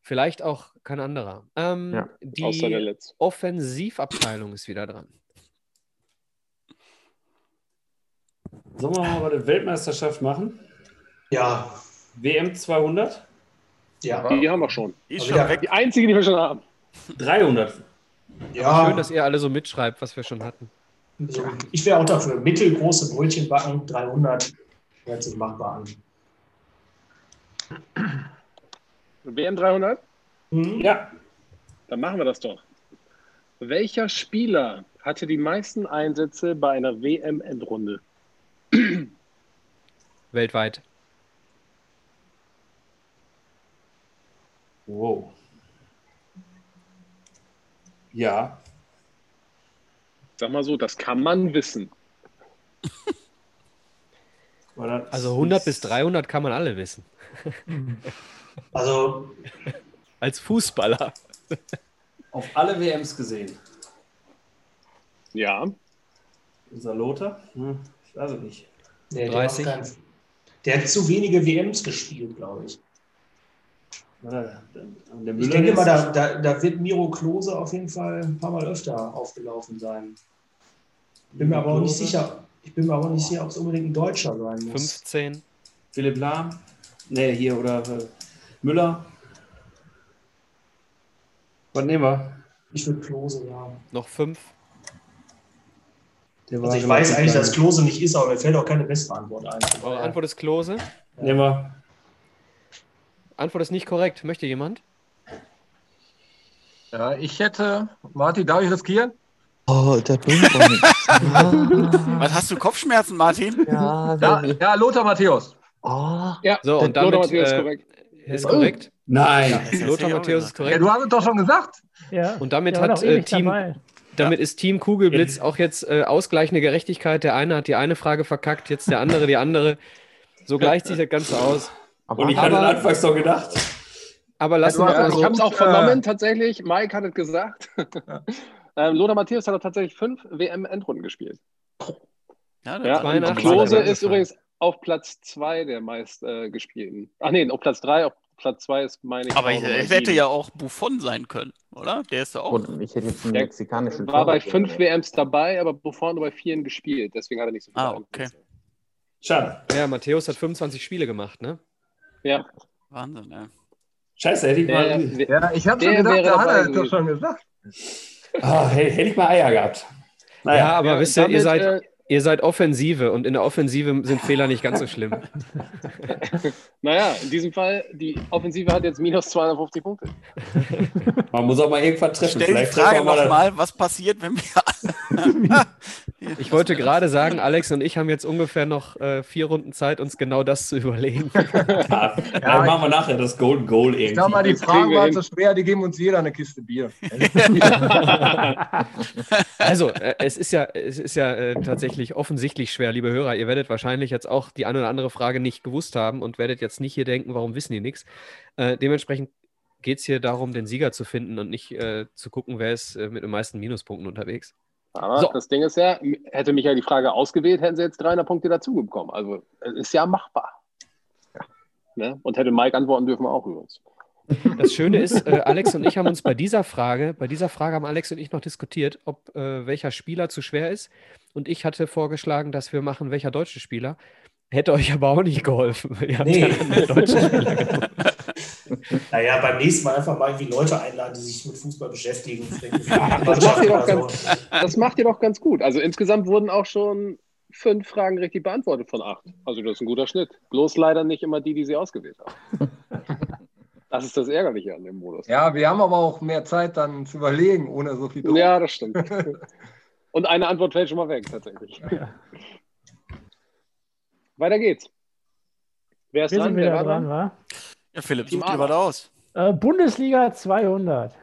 vielleicht auch kein anderer. Ähm, Ja, der die. Offensivabteilung ist wieder dran. Sollen wir mal eine Weltmeisterschaft machen? Ja, WM 200? ja. Die haben wir schon. Die ist Aber schon. Die einzige, die wir schon haben. 300. ja. Schön, dass ihr alle so mitschreibt, was wir schon hatten. Also, ich wäre auch dafür. Mittelgroße Brötchen backen, 300. Hört sich machbar an. WM 300? Mhm. Ja, Dann machen wir das doch. Welcher Spieler hatte die meisten Einsätze bei einer WM-Endrunde? Weltweit. wow. Ja, Sag mal so, das kann man wissen. Also 100 bis 300 kann man alle wissen. Also, Als Fußballer. auf alle WMs gesehen. Ja. Unser Lothar? Hm, ich weiß es nicht. nee, der, 30. hat kein, der hat zu wenige WMs gespielt, glaube ich. Der Ich denke mal, da, da, da wird Miro Klose auf jeden Fall ein paar Mal öfter aufgelaufen sein. Bin mir aber auch nicht sicher. Ich bin mir aber auch nicht sicher, ob es unbedingt ein Deutscher sein muss. 15. Philipp Lahm? Nee, hier, oder äh, Müller? Was nehmen wir? Ich würde Klose sagen. Noch 5. Der war Also ich weiß eigentlich, dass Klose nicht ist, aber mir fällt auch keine bessere Antwort ein. Eure Antwort ist Klose. Nehmen wir. Antwort ist nicht korrekt. Möchte jemand? Ja, ich hätte. Martin, darf ich riskieren? Oh, der bringt. Ah, Was hast du Kopfschmerzen, Martin? ja, Ja, ja Lothar Matthäus. oh, Ja, So, und Lothar damit Matthäus ist äh, korrekt. ist korrekt. Nein. Lothar Matthäus ist gesagt. Ja, korrekt. du hast es doch schon gesagt. Ja. Und damit hat, äh, Team- dabei. Damit ist Team Kugelblitz auch jetzt äh, ausgleichende Gerechtigkeit. Der eine hat die eine Frage verkackt, jetzt der andere die andere. So gleicht sich das Ganze aus. aber Und ich hatte Aber- anfangs doch gedacht. Aber lassen wir Ja, mal ich so. habe es auch gut, vernommen, tatsächlich. Mike hat es gesagt. ähm, Lothar Matthäus hat auch tatsächlich fünf WM-Endrunden gespielt. Ja, Ja, das war und 82 Klose ist übrigens auf Platz zwei der meist äh, gespielten. Ach nee, auf Platz drei, auf Platz zwei ist meine ich. Aber es hätte ja auch Buffon sein können, oder? Der ist ja auch. und ich hätte jetzt einen Der mexikanischen War bei Torwart fünf genommen. WMs dabei, aber Buffon nur bei vieren gespielt. Deswegen hat er nicht so viele Ah, okay. Schade. Ja, Matthäus hat 25 Spiele gemacht, ne? Ja, Wahnsinn, ja. Scheiße, hätte ich der, mal. der, Ja, ich habe schon gedacht, der hat dabei er doch schon gesagt. Ah, hätte, ich mal Eier gehabt. Naja, Ja, aber Ja, wisst ihr, ihr seid, äh, ihr seid Offensive und in der Offensive sind Fehler nicht ganz so schlimm. naja, in diesem Fall, die Offensive hat jetzt minus 250 Punkte. man muss auch mal irgendwann treffen. Stell die Vielleicht Frage treffen wir mal nochmal, was passiert, wenn wir Ich wollte gerade sagen, Alex und ich haben jetzt ungefähr noch äh, vier Runden Zeit, uns genau das zu überlegen. Ja, dann machen wir nachher das Golden Goal Ich glaube mal, irgendwie. die Fragen waren so schwer, die geben uns jeder eine Kiste Bier. Also, äh, es ist ja, es ist ja äh, tatsächlich offensichtlich schwer, liebe Hörer. Ihr werdet wahrscheinlich jetzt auch die eine oder andere Frage nicht gewusst haben und werdet jetzt nicht hier denken, warum wissen die nichts. Äh, dementsprechend geht es hier darum, den Sieger zu finden und nicht äh, zu gucken, wer ist äh, mit den meisten Minuspunkten unterwegs. Aber So. das Ding ist ja, hätte Michael die Frage ausgewählt, hätten sie jetzt 300 Punkte dazu bekommen. Also, es ist ja machbar. Ne? Und hätte Mike antworten dürfen auch übrigens. Das Schöne ist, äh, Alex und ich haben uns bei dieser Frage, bei dieser Frage haben Alex und ich noch diskutiert, ob äh, welcher Spieler zu schwer ist. Und ich hatte vorgeschlagen, dass wir machen, welcher deutsche Spieler. Hätte euch aber auch nicht geholfen. Ihr habt Nee. ja. Naja, beim nächsten Mal einfach mal irgendwie Leute einladen, die sich mit Fußball beschäftigen. Das macht ganz, das macht ihr doch ganz gut. Also insgesamt wurden auch schon fünf Fragen richtig beantwortet von acht. Also das ist ein guter Schnitt. Bloß leider nicht immer die, die sie ausgewählt haben. Das ist das Ärgerliche an dem Modus. Ja, wir haben aber auch mehr Zeit dann zu überlegen, ohne so viel Druck. Ja, das stimmt. Und eine Antwort fällt schon mal weg, tatsächlich. Weiter geht's. Wer ist Wir dran? sind wieder war dran, wa? Ja, Philipp, such dir was aus. Äh, Bundesliga 200.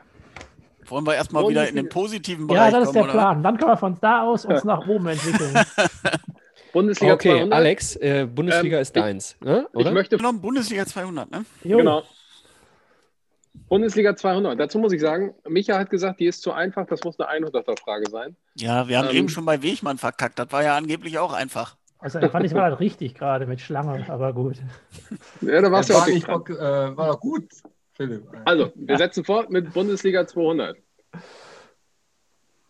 Wollen wir erstmal wieder in den positiven Bereich Ja, das ist kommen, der oder? Plan. Dann können wir von da aus uns nach oben entwickeln. Bundesliga Okay, 200. Alex, äh, Bundesliga Ähm, ist deins, ne? Ich oder? möchte Genommen Bundesliga 200, ne? Jo. Genau. Bundesliga 200. Dazu muss ich sagen, Micha hat gesagt, die ist zu einfach, das muss eine 100er-Frage sein. Ja, wir haben Ähm, eben schon bei Wegmann verkackt. Das war ja angeblich auch einfach. Also fand ich war das richtig gerade mit Schlange, aber gut. Ja, da warst du war, auch nicht, äh, war doch gut, Philipp. Also, wir setzen fort mit Bundesliga 200.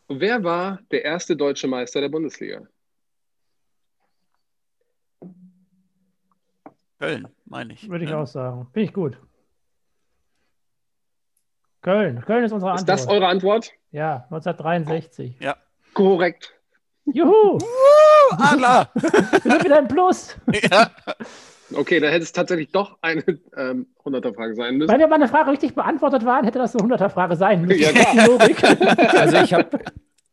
Wer war der erste deutsche Meister der Bundesliga? Köln, meine ich. Würde ich ne? auch sagen. Finde ich gut. Köln. Köln ist unsere Ist Antwort. das eure Antwort? ja, 1963. Korrekt. Juhu! Adler! Wir sind wieder im Plus. ja. Okay, dann hätte es tatsächlich doch eine ähm, 100er-Frage sein müssen. Wenn wir meine Frage richtig beantwortet waren, hätte das eine 100er-Frage sein müssen. Ja, Logik. Also ich habe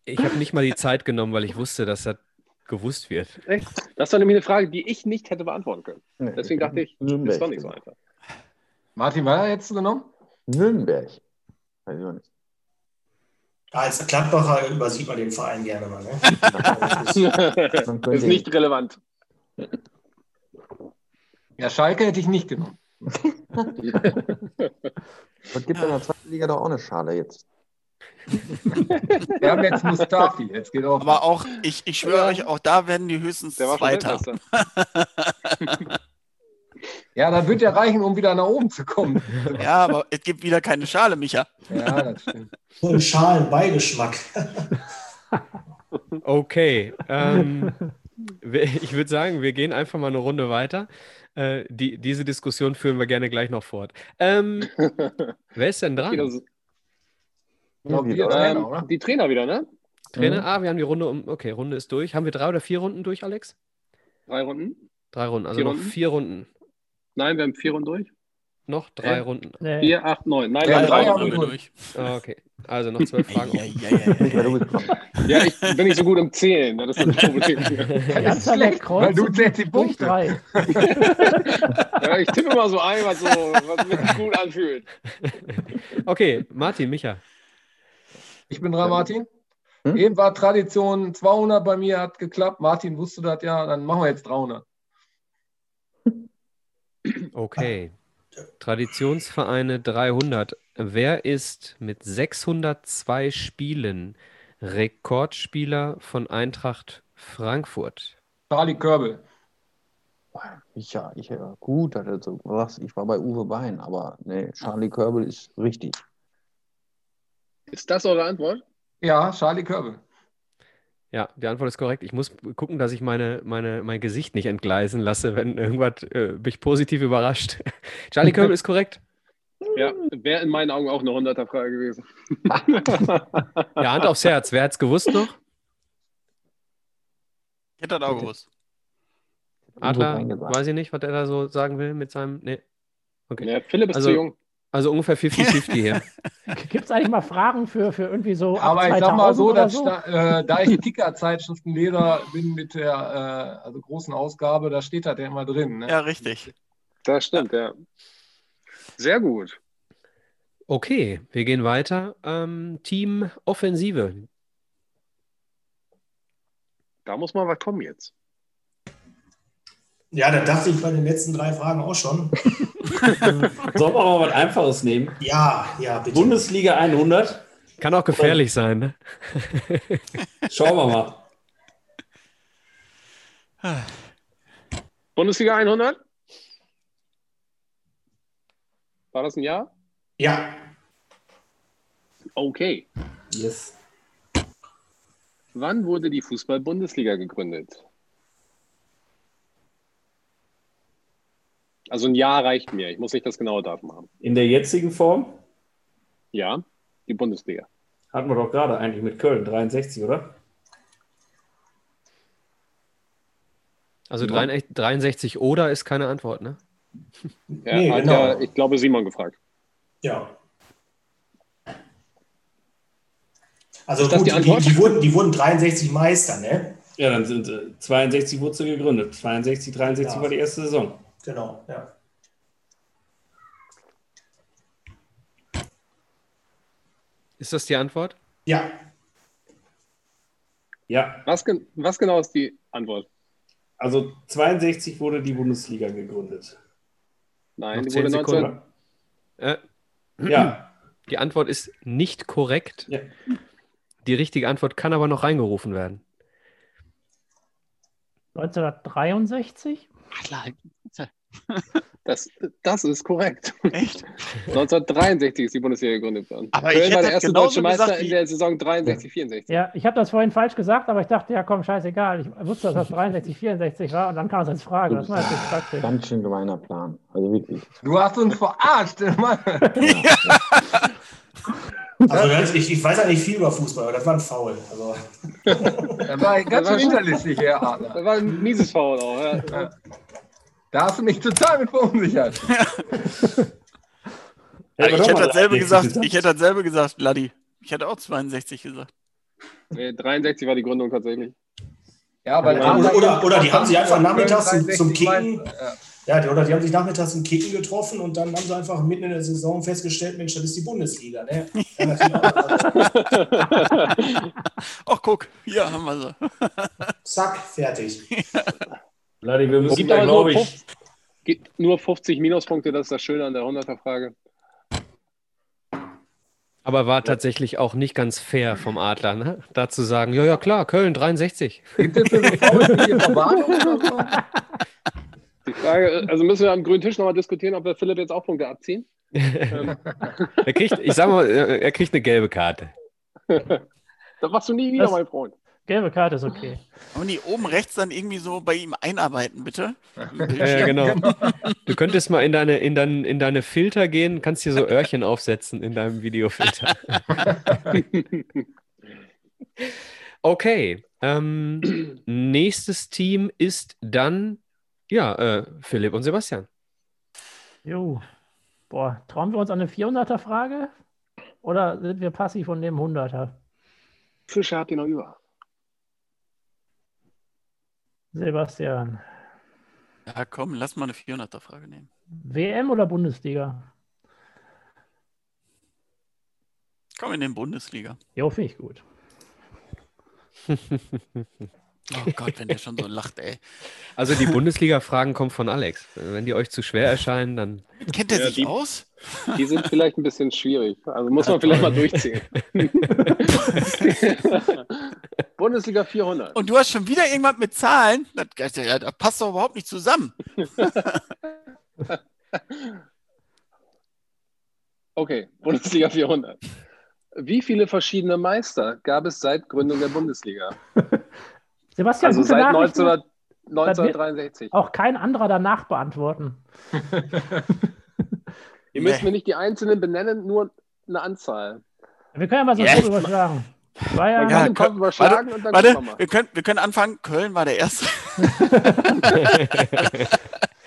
ich hab nicht mal die Zeit genommen, weil ich wusste, dass das gewusst wird. Echt? Das war nämlich eine Frage, die ich nicht hätte beantworten können. Nee. Deswegen dachte ich, Nürnberg. das ist doch nicht so einfach. Martin, war er jetzt genommen? Nürnberg. Weiß ich auch nicht. Als Gladbacher übersieht man den Verein gerne mal. Ne? Ist nicht relevant. Ja, Schalke hätte ich nicht genommen. Was gibt in der zweiten Liga doch auch eine Schale jetzt? Wir haben jetzt Mustafi. Jetzt geht auch. Aber auch, ich, ich schwöre Ja. euch, auch da werden die höchstens Der war schon Zweiter. Ja, das wird ja reichen, um wieder nach oben zu kommen. Ja, aber es gibt wieder keine Schale, Micha. Ja, das stimmt. So ein Schalenbeigeschmack. Okay. Ähm, ich würde sagen, wir gehen einfach mal eine Runde weiter. Äh, die, diese Diskussion führen wir gerne gleich noch fort. Ähm, wer ist denn dran? das- Ja, wir wieder. Trainer, ähm, oder? die Trainer wieder, ne? Trainer? Mhm. Ah, wir haben die Runde um. Okay, Runde ist durch. Haben wir drei oder vier Runden durch, Alex? Drei Runden? Drei Runden, also Vier noch Runden? vier Runden. Nein, wir haben vier Runden durch. Noch drei Hä? Runden. Nee. Vier, acht, neun. Nein, Ja, wir haben drei Runden durch. Ah, Okay, also noch zwölf Fragen. Ja, ja, ich bin nicht so gut im Zählen. ne? Das ist das Problem. Anzahl der weil du zählst die Punkte. drei. Ja, ich tippe mal so ein, was, so, was mich gut anfühlt. Okay, Martin, Micha. Ich bin dran, Martin. Hm? Eben war Tradition 200 bei mir, hat geklappt. Martin wusste das ja, dann machen wir jetzt 300. Okay. Traditionsvereine 300. Wer ist mit 602 Spielen Rekordspieler von Eintracht Frankfurt? Charlie Körbel. Ich, ja, ich, ja, gut, dass du so sagst, ich war bei Uwe Bein, aber nee, Charlie Körbel ist richtig. Ist das eure Antwort? Ja, Charlie Körbel. Ja, die Antwort ist korrekt. Ich muss gucken, dass ich meine, meine, mein Gesicht nicht entgleisen lasse, wenn irgendwas äh, mich positiv überrascht. Charlie Körbel ist korrekt. Ja, wäre in meinen Augen auch eine 100er-Frage gewesen. Ja, Hand aufs Herz. Wer hat es gewusst noch? Ich hätte das auch gewusst. Adler, weiß ich nicht, was er da so sagen will mit seinem. Nee. Okay. Ja, Philipp ist Also- zu jung. Also ungefähr 50-50 hier. Gibt es eigentlich mal Fragen für, für irgendwie so. ab Aber ich sag mal 2000 so, dass sta- äh, da ich Kicker-Zeitschriftenleser bin mit der äh, also großen Ausgabe, da steht das ja immer drin. Ne? Ja, richtig. Das stimmt, ja. Sehr gut. Okay, wir gehen weiter. Ähm, Team Offensive. Da muss mal was kommen jetzt. Ja, da dachte ich bei den letzten drei Fragen auch schon. Sollen wir mal was Einfaches nehmen? Ja, ja, bitte. Bundesliga 100. Kann auch gefährlich sein, ne? Schauen wir mal. Bundesliga 100? War das ein Jahr? Ja, Okay. Yes. Wann wurde die Fußball-Bundesliga gegründet? Also ein Jahr reicht mir. Ich muss nicht das genaue Datum haben. In der jetzigen Form Ja, die Bundesliga. hatten wir doch gerade eigentlich mit Köln 63, oder? Also 63 63 oder ist keine Antwort, ne? Ja, Nee, hat genau. ja, ich glaube, Simon gefragt. ja. Also Ist das gut, die die, Antwort? die, wurden, die wurden 63 Meister, ne? Ja, dann sind äh, 62 wurde gegründet. 62, 63 Ja. war die erste Saison. Genau, ja. Ist das die Antwort? Ja, Ja, Was, gen was genau ist die Antwort? also 62 wurde die Bundesliga gegründet. Nein, Noch die 10 wurde 19, Sekunden. Äh, Ja, die Antwort ist nicht korrekt. Ja. Die richtige Antwort kann aber noch reingerufen werden. 1963? Das, das ist korrekt. Echt? 1963 ist die Bundesliga gegründet worden. Aber ich Köln war der erste deutsche Meister gesagt in der Saison 63, 64. Ja, ich habe das vorhin falsch gesagt, aber ich dachte, ja komm, scheißegal. Ich wusste, dass das 63, 64 war und dann kam es als Frage. Das war natürlich praktisch. Ganz schön gemeiner Plan. Also wirklich. Du hast uns verarscht. Mann. also ganz, ich, ich weiß ja nicht viel über Fußball, aber das war ein Foul. Also, Er war ganz schön hinterlistig, Herr Adler. Das war ein mieses Foul auch. Ja. Da hast du mich total mit verunsichert. Ja, ich hätte dasselbe gesagt. Ich hätte dasselbe gesagt, Laddi. Ich hätte auch 62 gesagt. Nee, 63 war die Gründung tatsächlich. Ja, weil Oder- Adler oder- eben oder die haben sich einfach nachmittags zum- 63 zum Kicken-. Ja. ja, die, oder die haben sich nachmittags im Kicken getroffen und dann haben sie einfach mitten in der Saison festgestellt, Mensch, das ist die Bundesliga. Ne? Ja. Ach, guck, hier haben wir sie. Zack, fertig. Ladi, wir müssen Gibt da, glaube ich, 50, gibt nur 50 Minuspunkte, das ist das Schöne an der 100er-Frage. Aber war tatsächlich auch nicht ganz fair vom Adler, ne? Da zu sagen, ja, ja, klar, Köln 63. Gibt es für so Fouls hier Verwarnung oder so? Die Frage, also müssen wir am grünen Tisch nochmal diskutieren, ob wir Philipp jetzt auch Punkte abziehen. Er kriegt, ich sag mal, er er kriegt eine gelbe Karte. das machst du nie wieder, Das- mein Freund. Gelbe Karte ist okay. Und die oben rechts dann irgendwie so bei ihm einarbeiten, bitte. Ja, genau. Du könntest mal in deine, in, dein, in deine Filter gehen, kannst hier so Öhrchen aufsetzen in deinem Videofilter. Okay. Ähm, nächstes Team ist dann, ja, äh, Philipp und Sebastian. Jo. Boah, trauen wir uns an eine 400er-Frage? Oder sind wir passiv und nehmen 100er? Fischer habt ihr noch über. Sebastian. Ja, komm, lass mal eine 400er-Frage nehmen. WM oder Bundesliga? Komm in den Bundesliga. Jo, finde ich gut. Oh Gott, wenn der schon so lacht, ey. Also die Bundesliga-Fragen kommen von Alex. Wenn die euch zu schwer erscheinen, dann. Kennt der Ja, sich die- aus? Die sind vielleicht ein bisschen schwierig. Also muss man vielleicht mal durchziehen. Bundesliga 400. Und du hast schon wieder irgendwas mit Zahlen? Das, das, passt doch überhaupt nicht zusammen. Okay, Bundesliga 400. Wie viele verschiedene Meister gab es seit Gründung der Bundesliga? Sebastian, Also gute seit Nachrichten. 1900, 1963. Auch kein anderer danach beantworten. Ihr müsst Nee. mir nicht die einzelnen benennen, nur eine Anzahl. Wir können ja mal so Yes. überschlagen. War ja, Ja, Köln- überschlagen und dann Warte, wir mal. wir können, wir können anfangen. Köln war der Erste.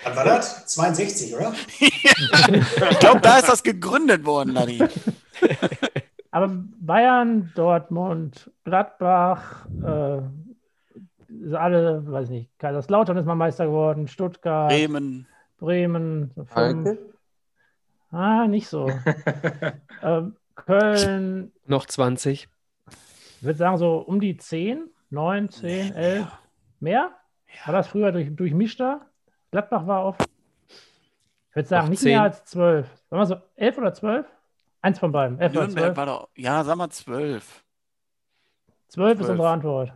Wann war das? 62, oder? Ich glaube, da ist das gegründet worden, Ladi. aber Bayern, Dortmund, Gladbach, äh, alle, weiß nicht, Kaiserslautern ist mal Meister geworden, Stuttgart, Bremen. Bremen, so? Ah, nicht so. ähm, Köln, Noch 20. ich würde sagen so um die 10, 9, 10, 11. Mehr? War das früher durch, durchmischter? Gladbach war oft. Ich würde sagen, Noch nicht 10. mehr als 12. Sagen wir so 11 oder 12? Eins von beiden. 11 oder Nürnberg 12? war doch. Ja, sag mal zwölf. 12 ist 12. unsere Antwort.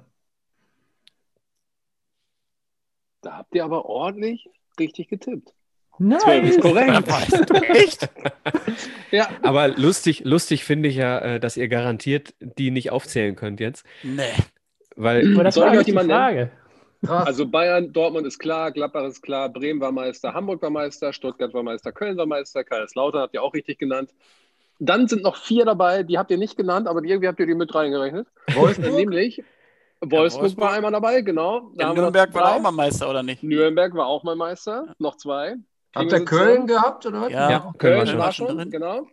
Da habt ihr aber ordentlich richtig getippt. Nein! 12 ist korrekt. Echt? Ja, Aber lustig, lustig finde ich ja, äh, dass ihr garantiert die nicht aufzählen könnt jetzt. Nee. Weil Aber das Soll war ich euch nennen? Frage. Krass. also Bayern, Dortmund ist klar, Gladbach ist klar, Bremen war Meister, Hamburg war Meister, Stuttgart war Meister, Köln war Meister, Kaiserslautern habt ihr auch richtig genannt. Dann sind noch vier dabei, die habt ihr nicht genannt, aber irgendwie habt ihr die mit reingerechnet. Wolfsburg? Nämlich Wolfsburg, Wolfsburg. war einmal dabei, genau. Nürnberg war auch mal Meister, oder nicht? Nürnberg war auch mal Meister, noch zwei. Habt ihr Köln gehabt oder was? Ja. Ja, Köln Köln war war schon. schon, drin. genau.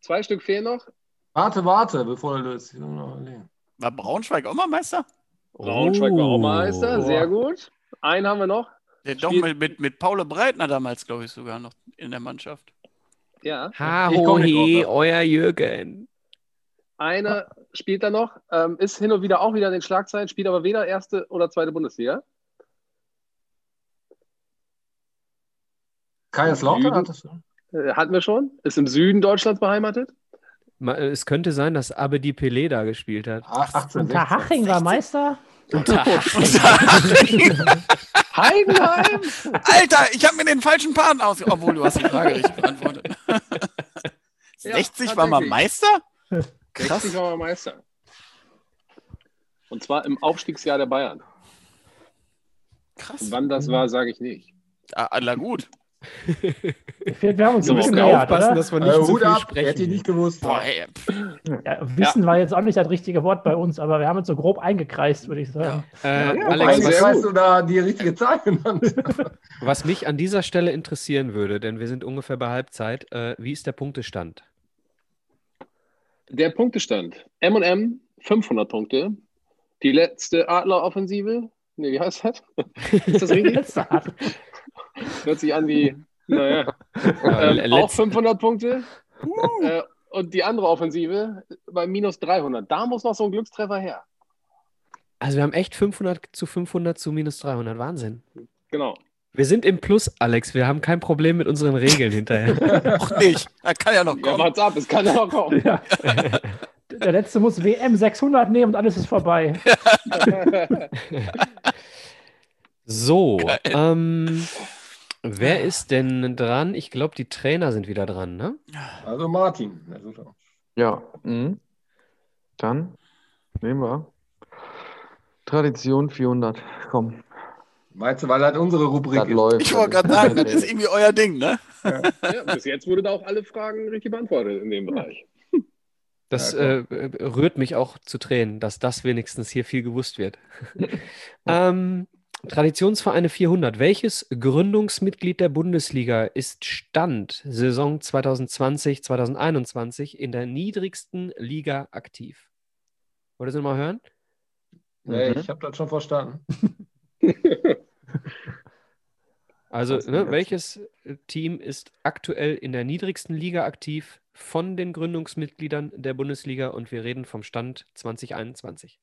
Zwei Stück fehlen noch. Warte, warte, bevor du überlegen. War Braunschweig auch mal Meister? Braunschweig war auch Meister, Oh. sehr gut. Einen haben wir noch. Der doch Spiel- mit, mit, mit Paul Breitner damals, glaube ich, sogar noch in der Mannschaft. Ja. Ha, ho, he, euer Jürgen. Einer spielt da noch, ähm, ist hin und wieder auch wieder in den Schlagzeilen, spielt aber weder erste oder zweite Bundesliga. Kaiserslautern hat das. Äh, hatten wir schon. Ist im Süden Deutschlands beheimatet. Ma- äh, Es könnte sein, dass Abedi Pelé da gespielt hat. Ach, 18, Unterhaching war Meister. Heidenheim! Alter, ich habe mir den falschen Paten aus. Obwohl, du hast die Frage richtig beantwortet. Ja, 60 war mal. Meister? 60 war mal Meister. Und zwar im Aufstiegsjahr der Bayern. Krass. Wann das war, sage ich nicht. Ah, na gut. Wir haben uns So, ein bisschen müssen nähert, aufpassen, oder? dass wir Äh, nicht zu Hut viel ab, sprechen. hätte ich nicht gewusst. Boah. Ja, Wissen war jetzt auch nicht das richtige Wort bei uns, aber wir haben uns so grob eingekreist, würde ich sagen. Äh, Ja, Alex, du da die richtige Zahl genannt? was mich an dieser Stelle interessieren würde, denn wir sind ungefähr bei Halbzeit, äh, wie ist der Punktestand? Der Punktestand. M&M 500 Punkte. Die letzte Adler-Offensive. Nee, wie heißt das? Ist das richtig? Hört sich an wie, naja, Äh, ähm, auch letzt- 500 Punkte. Äh, und die andere Offensive bei minus 300. Da muss noch so ein Glückstreffer her. also wir haben echt 500 zu 500 zu minus 300. Wahnsinn. Genau. Wir sind im Plus, Alex. Wir haben kein Problem mit unseren Regeln hinterher. Auch nicht. Da kann ja noch Ja, kommen. what's up? Es kann ja noch kommen. Ja. Der letzte muss WM 600 nehmen und alles ist vorbei. So, ähm, wer ist denn dran? Ich glaube, die Trainer sind wieder dran, ne? Also Martin. Ja. Ja. Mhm. Dann nehmen wir Tradition 400. Komm, Meinst du, weil das unsere Rubrik das ist? läuft. Ich wollte gerade sagen, das ist irgendwie euer Ding, ne? Ja, bis jetzt wurde da auch alle Fragen richtig beantwortet in dem Bereich. Das Ja, äh, rührt mich auch zu Tränen, dass das wenigstens hier viel gewusst wird. ähm, Traditionsvereine 400. Welches Gründungsmitglied der Bundesliga ist Stand Saison 2020, 2021 in der niedrigsten Liga aktiv? Wollt ihr das mal hören? Nee, Mhm. ich habe das schon verstanden. Also, ne, welches äh, Team ist aktuell in der niedrigsten Liga aktiv von den Gründungsmitgliedern der Bundesliga? Und wir reden vom Stand 2021.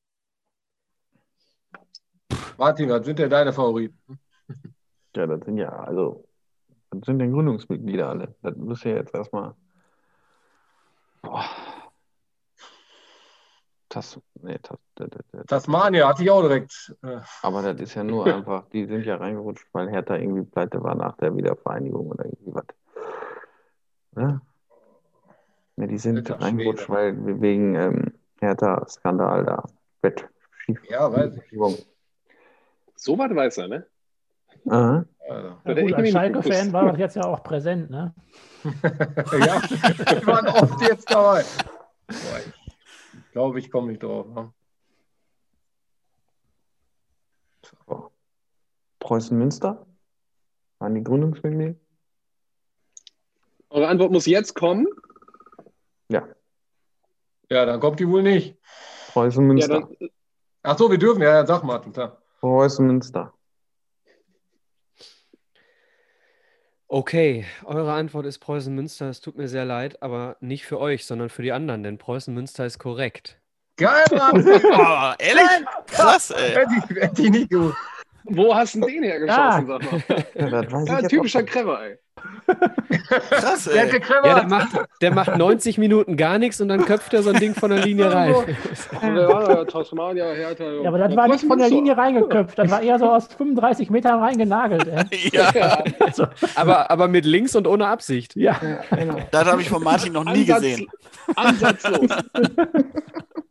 Martin, was sind denn deine Favoriten? Ja, das sind ja, also, das sind ja Gründungsmitglieder alle. Das muss ja jetzt erstmal. Boah. Das, nee, das, das, das, Tasmania hatte ich auch direkt. Äh, aber das ist ja nur einfach, die sind ja reingerutscht, weil Hertha irgendwie pleite war nach der Wiedervereinigung oder irgendwie was. Ne? Ja, die sind reingerutscht, weil wegen ähm, Hertha-Skandal da. Bett. Schief. ja, weiß ich. So weit weiß er, ne? Aha. Also. Ja, gut, ich als Schalke-Fan war das jetzt ja auch präsent, ne? ja, die waren oft jetzt dabei. Boah, ich glaube, ich komme nicht drauf. Ne? Preußen Münster? Waren die Gründungsmitglieder? Eure Antwort muss jetzt kommen. Ja. Ja, dann kommt die wohl nicht. Preußen Ja, Ach so, wir dürfen. Ja, ja sag Martin, klar. Preußen Münster. Okay, eure Antwort ist Preußen Münster. Es tut mir sehr leid, aber nicht für euch, sondern für die anderen, denn Preußen Münster ist korrekt. Geil, Mann! Oh, ehrlich? Krass, ey. hätte, ich, hätte ich nicht gewusst. wo hast du denn den hergeschossen, sag mal? Ja, Ja, typischer. Krever, ey. Krass, Der ey. hätte Ja, der macht, der macht 90 Minuten gar nichts und dann köpft er so ein Ding von der Linie rein. Der Tasmania, Hertha. Ja, aber das war nicht von der Linie reingeköpft, das war eher so aus 35 Metern reingenagelt. Ey. Ja, Ja, Also, Aber, aber mit links und ohne Absicht. ja. das habe ich von Martin noch nie Ansatz, gesehen. Ansatzlos.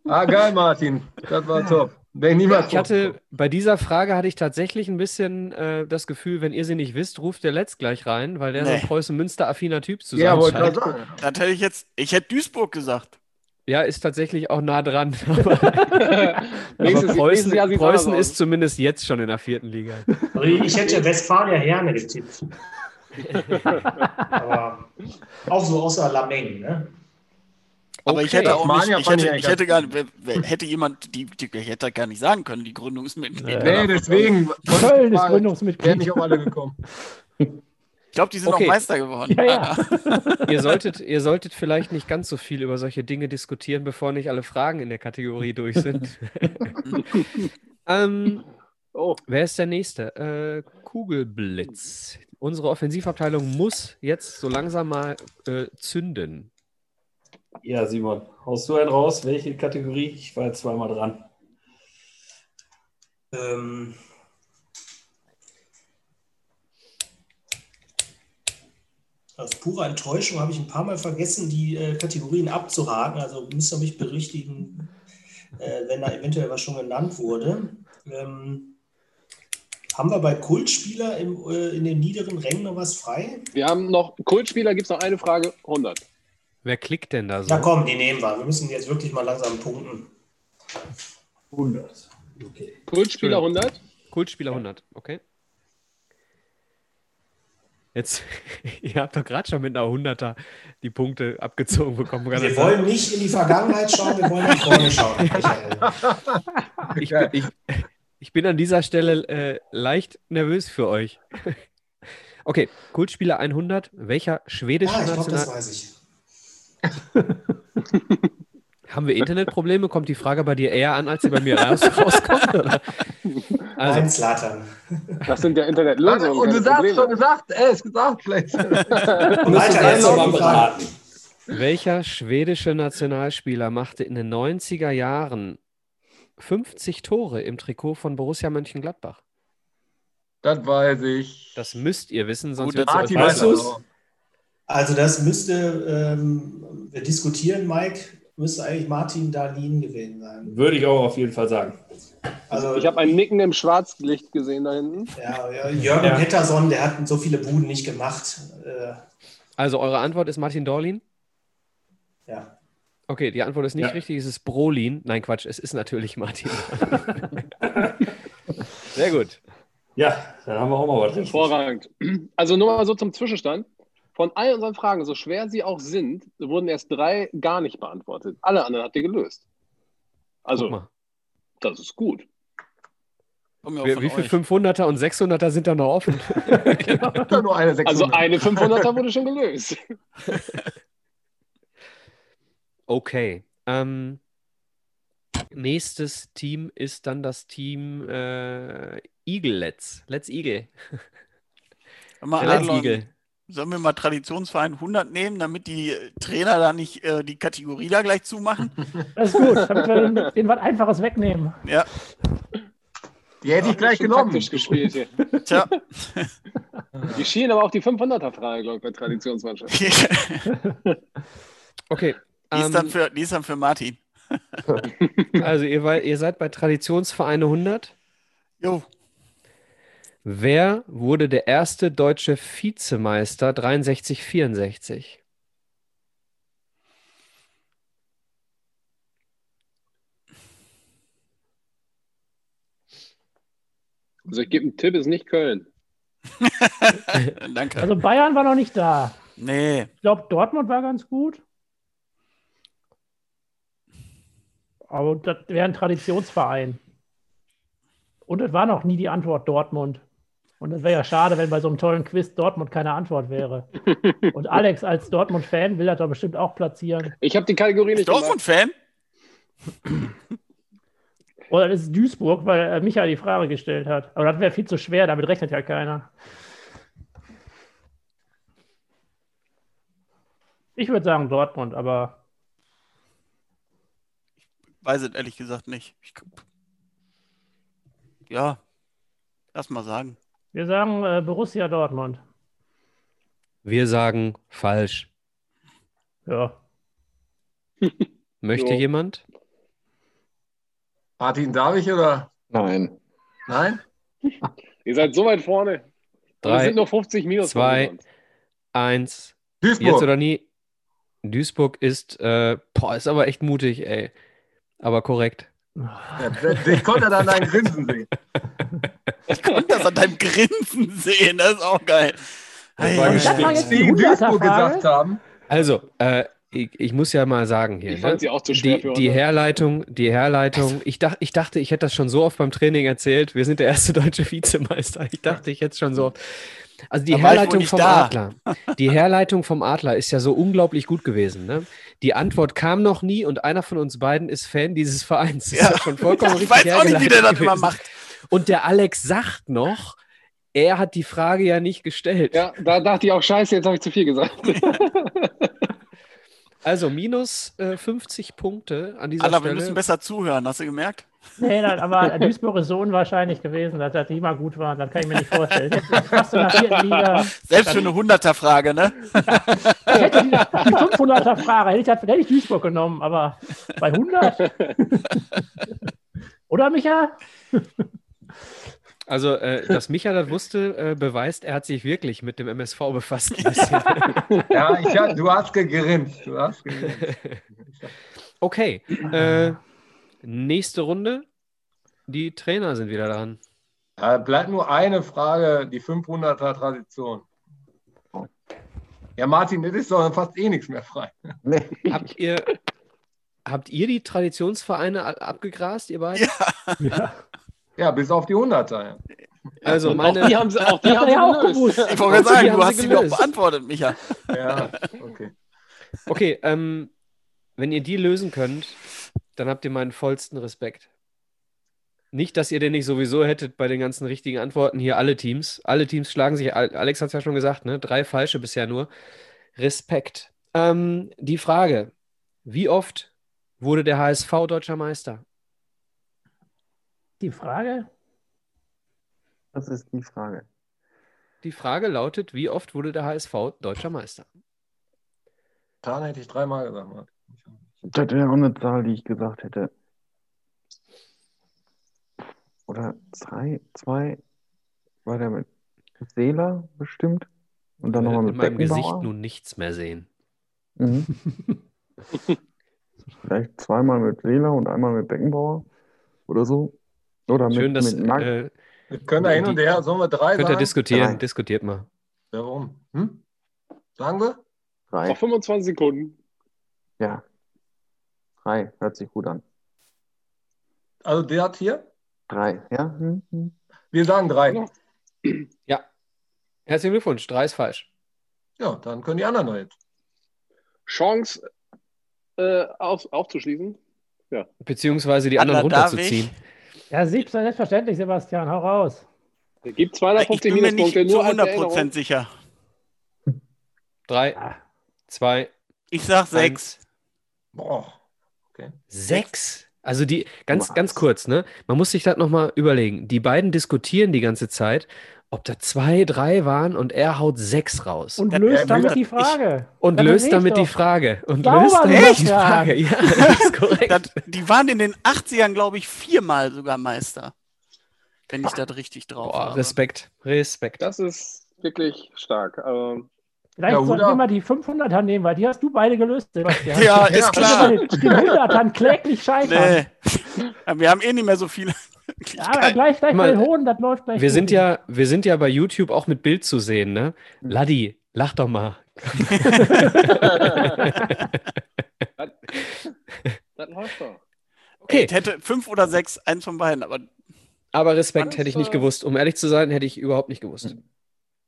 Ah, geil, Martin. Das war top. Ich hatte, bei dieser Frage hatte ich tatsächlich ein bisschen äh, das Gefühl, wenn ihr sie nicht wisst, ruft der Letzt gleich rein, weil der so Nee. ein Preußen-Münster-affiner Typ zu sein Ja, wollte ich scheint. sagen. Das hätte ich jetzt, ich hätte Duisburg gesagt. Ja, ist tatsächlich auch nah dran. Aber, aber Preußen, Preußen ist zumindest jetzt schon in der vierten Liga. Also ich hätte Westfalia Herne getippt. Aber auch so außer Lameng, ne? Aber ich Okay. hätte auch nicht, ich hätte, ich ich hätte gar hätte jemand, die, die ich hätte gar nicht sagen können, die Gründungsmitglieder. Nee, deswegen. Köln ist Wären Gründungsmitglied. nicht auch alle gekommen. Glaube, die sind Okay. auch Meister geworden. Ja, ja. Ihr solltet, ihr solltet vielleicht nicht ganz so viel über solche Dinge diskutieren, bevor nicht alle Fragen in der Kategorie durch sind. ähm, Oh, wer ist der Nächste? Äh, Kugelblitz. Unsere Offensivabteilung muss jetzt so langsam mal äh, zünden. Ja, Simon, haust du einen raus? Welche Kategorie? Ich war jetzt zweimal dran. Ähm, aus purer Enttäuschung habe ich ein paar Mal vergessen, die äh, Kategorien abzuhaken. Also müsst ihr mich berichtigen, äh, wenn da eventuell was schon genannt wurde. Ähm, haben wir bei Kultspieler im, äh, in den niederen Rängen noch was frei? wir haben noch Kultspieler, gibt es noch eine Frage? 100. Wer klickt denn da so? Na komm, die nehmen wir. Wir müssen jetzt wirklich mal langsam punkten. 100. Okay. Kultspieler 100? Kultspieler 100, okay. Jetzt, ihr habt doch gerade schon mit einer 100er die Punkte abgezogen bekommen. Wir sein? wollen nicht in die Vergangenheit schauen, wir wollen nach vorne schauen. Ich, bin- ich, ich bin an dieser Stelle äh, leicht nervös für euch. Okay, Kultspieler 100. Welcher schwedische Ah, ich glaube, das National... weiß ich. Haben wir Internetprobleme? Kommt die Frage bei dir eher an, als sie bei mir raus rauskommt? Oder? Also, Nein, Slatan. Das sind ja Internetlösungen. Und du sagst Probleme. schon gesagt, ey, ist gesagt, vielleicht. Und dann jetzt nochmal beraten. welcher schwedische Nationalspieler machte in den 90er Jahren 50 Tore im Trikot von Borussia Mönchengladbach? Das weiß ich. Das müsst ihr wissen, sonst wird auch. Also das müsste, ähm, wir diskutieren, Mike, müsste eigentlich Martin Dahlin gewesen sein. Würde ich auch auf jeden Fall sagen. Also Ich habe ein Nicken im Schwarzlicht gesehen da hinten. ja, ja, Jürgen Ja. Hetterson, der hat so viele Buden nicht gemacht. Äh, Also eure Antwort ist Martin Dorlin? ja. Okay, die Antwort ist nicht Ja. richtig, es ist Brolin. Nein, Quatsch, es ist natürlich Martin. Sehr gut. Ja, dann haben wir auch mal was. Hervorragend. Also nur mal so zum Zwischenstand. Von all unseren Fragen, so schwer sie auch sind, wurden erst drei gar nicht beantwortet. Alle anderen habt ihr gelöst. Also, das ist gut. Wie, wie viele euch. 500er und 600er sind da noch offen? Doch nur eine 600. Also eine 500er wurde schon gelöst. Okay. Ähm, nächstes Team ist dann das Team äh, Eagle Let's. Let's Eagle. Mal, Let's Eagle. Sollen wir mal Traditionsverein 100 nehmen, damit die Trainer da nicht äh, die Kategorie da gleich zumachen? Das ist gut, damit wir den, den was Einfaches wegnehmen. Ja, Die hätte ich gleich genommen. Taktisch gespielt hier. tja. Die schienen aber auch die 500er-Frage, glaube ich, bei Traditionsmannschaft. die, Okay. ist dann Ähm, für, die ist dann für Martin. also ihr, ihr seid bei Traditionsvereine 100. Jo, Wer wurde der erste deutsche Vizemeister 63-64? Also ich gebe einen Tipp, ist nicht Köln. danke. Also Bayern war noch nicht da. nee, Ich glaube, Dortmund war ganz gut. Aber das wäre ein Traditionsverein. Und es war noch nie die Antwort Dortmund. Und es wäre ja schade, wenn bei so einem tollen Quiz Dortmund keine Antwort wäre. Und Alex als Dortmund-Fan will das doch bestimmt auch platzieren. Ich habe die Kategorie nicht. Dortmund-Fan? Oder das ist Duisburg, weil äh, Michael die Frage gestellt hat. Aber das wäre viel zu schwer, damit rechnet ja keiner. Ich würde sagen Dortmund, aber Weiß es ehrlich gesagt nicht. Ich, ja, lass mal sagen. Wir sagen äh, Borussia Dortmund. Wir sagen falsch. Ja. Möchte Jo. jemand? Martin, darf ich oder? Nein. Nein? Ihr seid so weit vorne. Drei, sind nur 50 minus. zwei, eins. Duisburg. Jetzt oder nie? Duisburg ist, äh, boah, ist aber echt mutig, ey. Aber korrekt. Ja, ich konnte dann dein Grinsen sehen. Ich konnte das an deinem Grinsen sehen, das ist auch geil. Das war die die Duisburg 100er-Frage? gesagt haben. Also, äh, ich, ich muss ja mal sagen hier. Ich fand ne? sie auch zu schwer die, für die. Herleitung, die Herleitung. Ich, dach, ich dachte, ich hätte das schon so oft beim Training erzählt. Wir sind der erste deutsche Vizemeister. Ich dachte, ich hätte es schon so oft. Also die ich Herleitung vom da. Adler. Die Herleitung vom Adler ist ja so unglaublich gut gewesen. Ne? Die Antwort kam noch nie und einer von uns beiden ist Fan dieses Vereins. Das ist ja schon vollkommen ich richtig weiß auch nicht, wie der das hergeleitet immer gewesen. macht. Und der Alex sagt noch, er hat die Frage ja nicht gestellt. Ja, da dachte ich auch, scheiße, jetzt habe ich zu viel gesagt. Also minus äh, 50 Punkte an dieser Alter, wir Stelle. müssen besser zuhören, hast du gemerkt? Nee, nein, aber Duisburg ist so unwahrscheinlich gewesen, dass das nicht mal gut war. Das kann ich mir nicht vorstellen. Jetzt Liga. Selbst für eine 100er-Frage, ne? Ich hätte die, die 500er Frage, hätte ich, das- hätte ich Duisburg genommen, aber bei 100? Oder, Micha? Also, äh, dass Micha das wusste, äh, beweist, er hat sich wirklich mit dem MSV befasst. Ja, ich, hab- du hast gegrinst. Du hast gegrinst. okay, äh, nächste Runde. Die Trainer sind wieder dran. Ja, bleibt nur eine Frage, die 500er Tradition. Ja, Martin, das ist doch fast eh nichts mehr frei. Nee. Habt ihr, habt ihr die Traditionsvereine abgegrast, ihr beiden? Ja. Ja, bis auf die 100er. Ja. Also auch meine, die haben sie, auch die haben ja auch sie gelöst. gewusst. Ich wollte gerade sagen, du hast sie doch beantwortet, Micha. ja, okay. okay, ähm, wenn ihr die lösen könnt, dann habt ihr meinen vollsten Respekt. Nicht, dass ihr den nicht sowieso hättet bei den ganzen richtigen Antworten. Hier alle Teams. Alle Teams schlagen sich. Al- Alex hat es ja schon gesagt, ne? Drei falsche bisher nur. Respekt. Ähm, die Frage: Wie oft wurde der HSV deutscher Meister? Die Frage? Das ist die Frage. Die Frage lautet: Wie oft wurde der HSV deutscher Meister? Tarn hätte ich dreimal gesagt. Martin. Das wäre auch eine Zahl, die ich gesagt hätte. Oder zwei, zwei, war der mit Seeler bestimmt? Und dann Ich nochmal mit in meinem Gesicht nun nichts mehr sehen. Mhm. Vielleicht zweimal mit Seeler und einmal mit Beckenbauer oder so. Oder mit, Schön, dass mit Nag äh, Wir können da hin und her. Sollen wir drei könnt ihr diskutieren. Drei. Diskutiert mal. Ja, warum? Hm? Sagen wir? drei. Auf 25 Sekunden. Ja. Drei. Hört sich gut an. Also der hat hier? Drei. Ja? Hm, hm. Wir sagen drei. Ja. Herzlichen Glückwunsch. Drei ist falsch. Ja, dann können die anderen noch jetzt. Chance äh, auf, aufzuschließen. Beziehungsweise die anderen Adler runterzuziehen. Ja, selbstverständlich, Sebastian, hau raus. Es gibt Ich 250 bin mir nicht zu nur als 100% Erinnerung. sicher. Drei, Ah. zwei, Ich sag sechs. Boah. sechs. Also die, ganz, Was? ganz kurz, ne? Man muss sich das nochmal überlegen. Die beiden diskutieren die ganze Zeit, ob da zwei, drei waren und er haut sechs raus. Und, löst damit ich- die Frage. und Ja, löst damit die. Frage. Und Sauber, löst damit die. Frage. Ja, das ist korrekt. Das, die waren in den 80ern, glaube ich, viermal sogar Meister. Wenn ich das richtig drauf Boah, habe. Respekt, Respekt. Das ist wirklich stark. Also, Vielleicht Ja, sollten wir mal die 500er nehmen, weil die hast du beide gelöst, Sebastian. Ja, ist klar. Den 100ern kläglich scheitern. Nee. Wir haben eh nicht mehr so viele. Ja, aber gleich, gleich Mal, bei den Hohen, das läuft gleich Wir sind ja, wir sind ja bei YouTube auch mit Bild zu sehen, ne? Laddi, lach doch mal. das läuft doch. Okay, Ich hätte fünf oder sechs, eins von beiden, aber aber Respekt hätte ich nicht gewusst. Um ehrlich zu sein, hätte ich überhaupt nicht gewusst.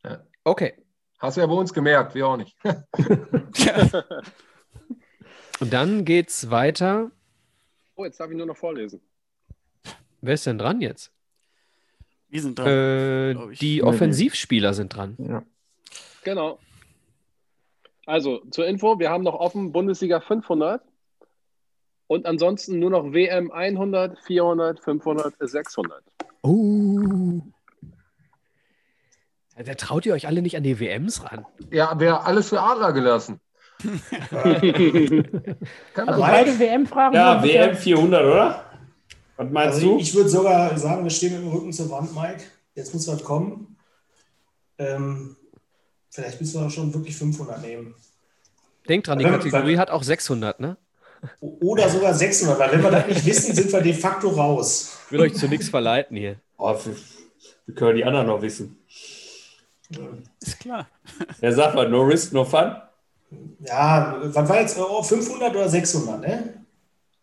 Ja. Okay. Hast du ja bei uns gemerkt, wir auch nicht. Und dann geht's weiter. Oh, jetzt darf ich nur noch vorlesen. Wer ist denn dran jetzt? wir sind dran. Äh, die Offensivspieler sind dran. Ja. Genau. Also zur Info, wir haben noch offen Bundesliga 500 und ansonsten nur noch WM 100, 400, 500, 600. Oh. Da traut ihr euch alle nicht an die WMs ran. Ja, wäre alles für Adler gelassen. Kann Also beide WM-Fragen. Ja, WM 400, oder? Was meinst Also du? ich würde sogar sagen, wir stehen mit dem Rücken zur Wand, Mike. Jetzt muss was kommen. Ähm, vielleicht müssen wir schon wirklich 500 nehmen. Denkt dran, die Kategorie hat auch 600, ne? Oder sogar 600, weil wenn wir das nicht wissen, sind wir de facto raus. Ich will euch zu nichts verleiten hier. Oh, wir können die anderen noch wissen. Ist klar. Er sagt mal, no risk, no fun. Ja, was war jetzt? Oh, 500 oder 600, ne?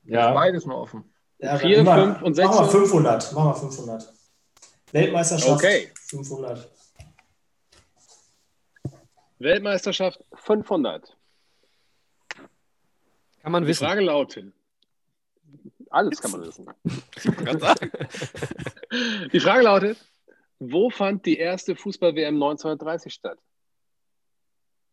Ja. Beides noch offen. Ja, Vier, dann fünf und Machen wir 600. 500. Machen wir 500. Weltmeisterschaft Okay. 500. Weltmeisterschaft 500. Kann man Die wissen. Frage lautet: Alles kann man wissen. Kann sagen. Die Frage lautet: Wo fand die erste Fußball-WM 1930 statt?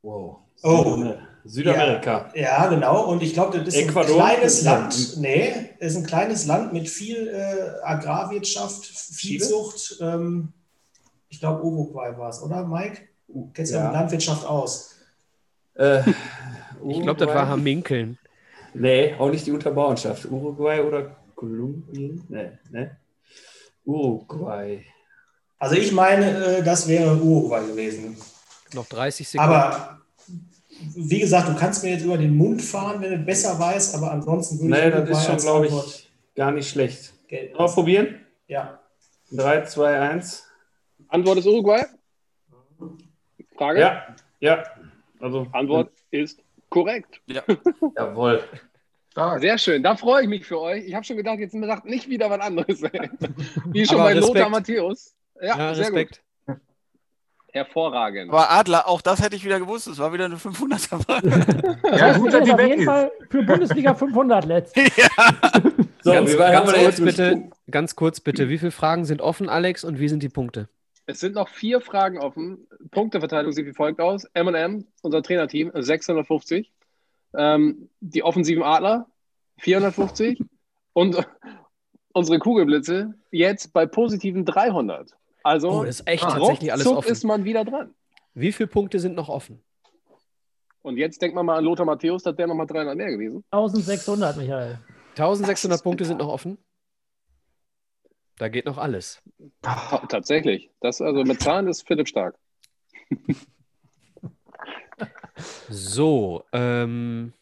wow. Oh. Südamerika. Ja, genau. Und ich glaube, das ist Ecuador? ein kleines Ja. Land. Nee, ist ein kleines Land mit viel äh, Agrarwirtschaft, Viehzucht. Ähm, ich glaube, Uruguay war es, oder, Mike? Du kennst ja. Ja. mit Landwirtschaft aus. Äh, Ich glaube, das war Haminkeln. Nee, auch nicht die Unterbauernschaft. Uruguay oder Kolumbien? Nee, ne? Uruguay. Also ich meine, äh, das wäre Uruguay gewesen. Noch 30 Sekunden. Aber wie gesagt, du kannst mir jetzt über den Mund fahren, wenn du besser weißt, aber ansonsten würde Nee, ich das ist schon, glaube ich, gar nicht schlecht. gelten Mal probieren? Ja. 3, 2, 1. Antwort ist Uruguay? Frage? Ja, ja. Also, Antwort ist korrekt. Jawohl. Stark. Sehr schön, da freue ich mich für euch. Ich habe schon gedacht, jetzt sagt nicht wieder was anderes. Wie schon Aber bei Lothar. Matthäus. Ja, ja, sehr Respekt. gut. Hervorragend. Aber Adler, auch das hätte ich wieder gewusst. Es war wieder eine 500er Frage. Ja, gut, dass die auf weg jeden ist. Fall für Bundesliga 500 letzt. So, ganz, ganz, kurz bitte, ganz kurz bitte, wie viele Fragen sind offen, Alex, und wie sind die Punkte? Es sind noch vier Fragen offen. Punkteverteilung sieht wie folgt aus. M&M, unser Trainerteam, 650. Ähm, die offensiven Adler, 450. Und unsere Kugelblitze jetzt bei positiven 300. Also Oh, das ist echt ruckzuck tatsächlich alles offen. ist man wieder dran. Wie viele Punkte sind noch offen? Und jetzt denkt man mal an Lothar Matthäus, da wäre nochmal 300 mehr gewesen. 1600, Michael. 1600 Punkte sind noch offen. Da geht noch alles. Ta tatsächlich. Das also mit Zahlen ist Philipp stark. So, ähm,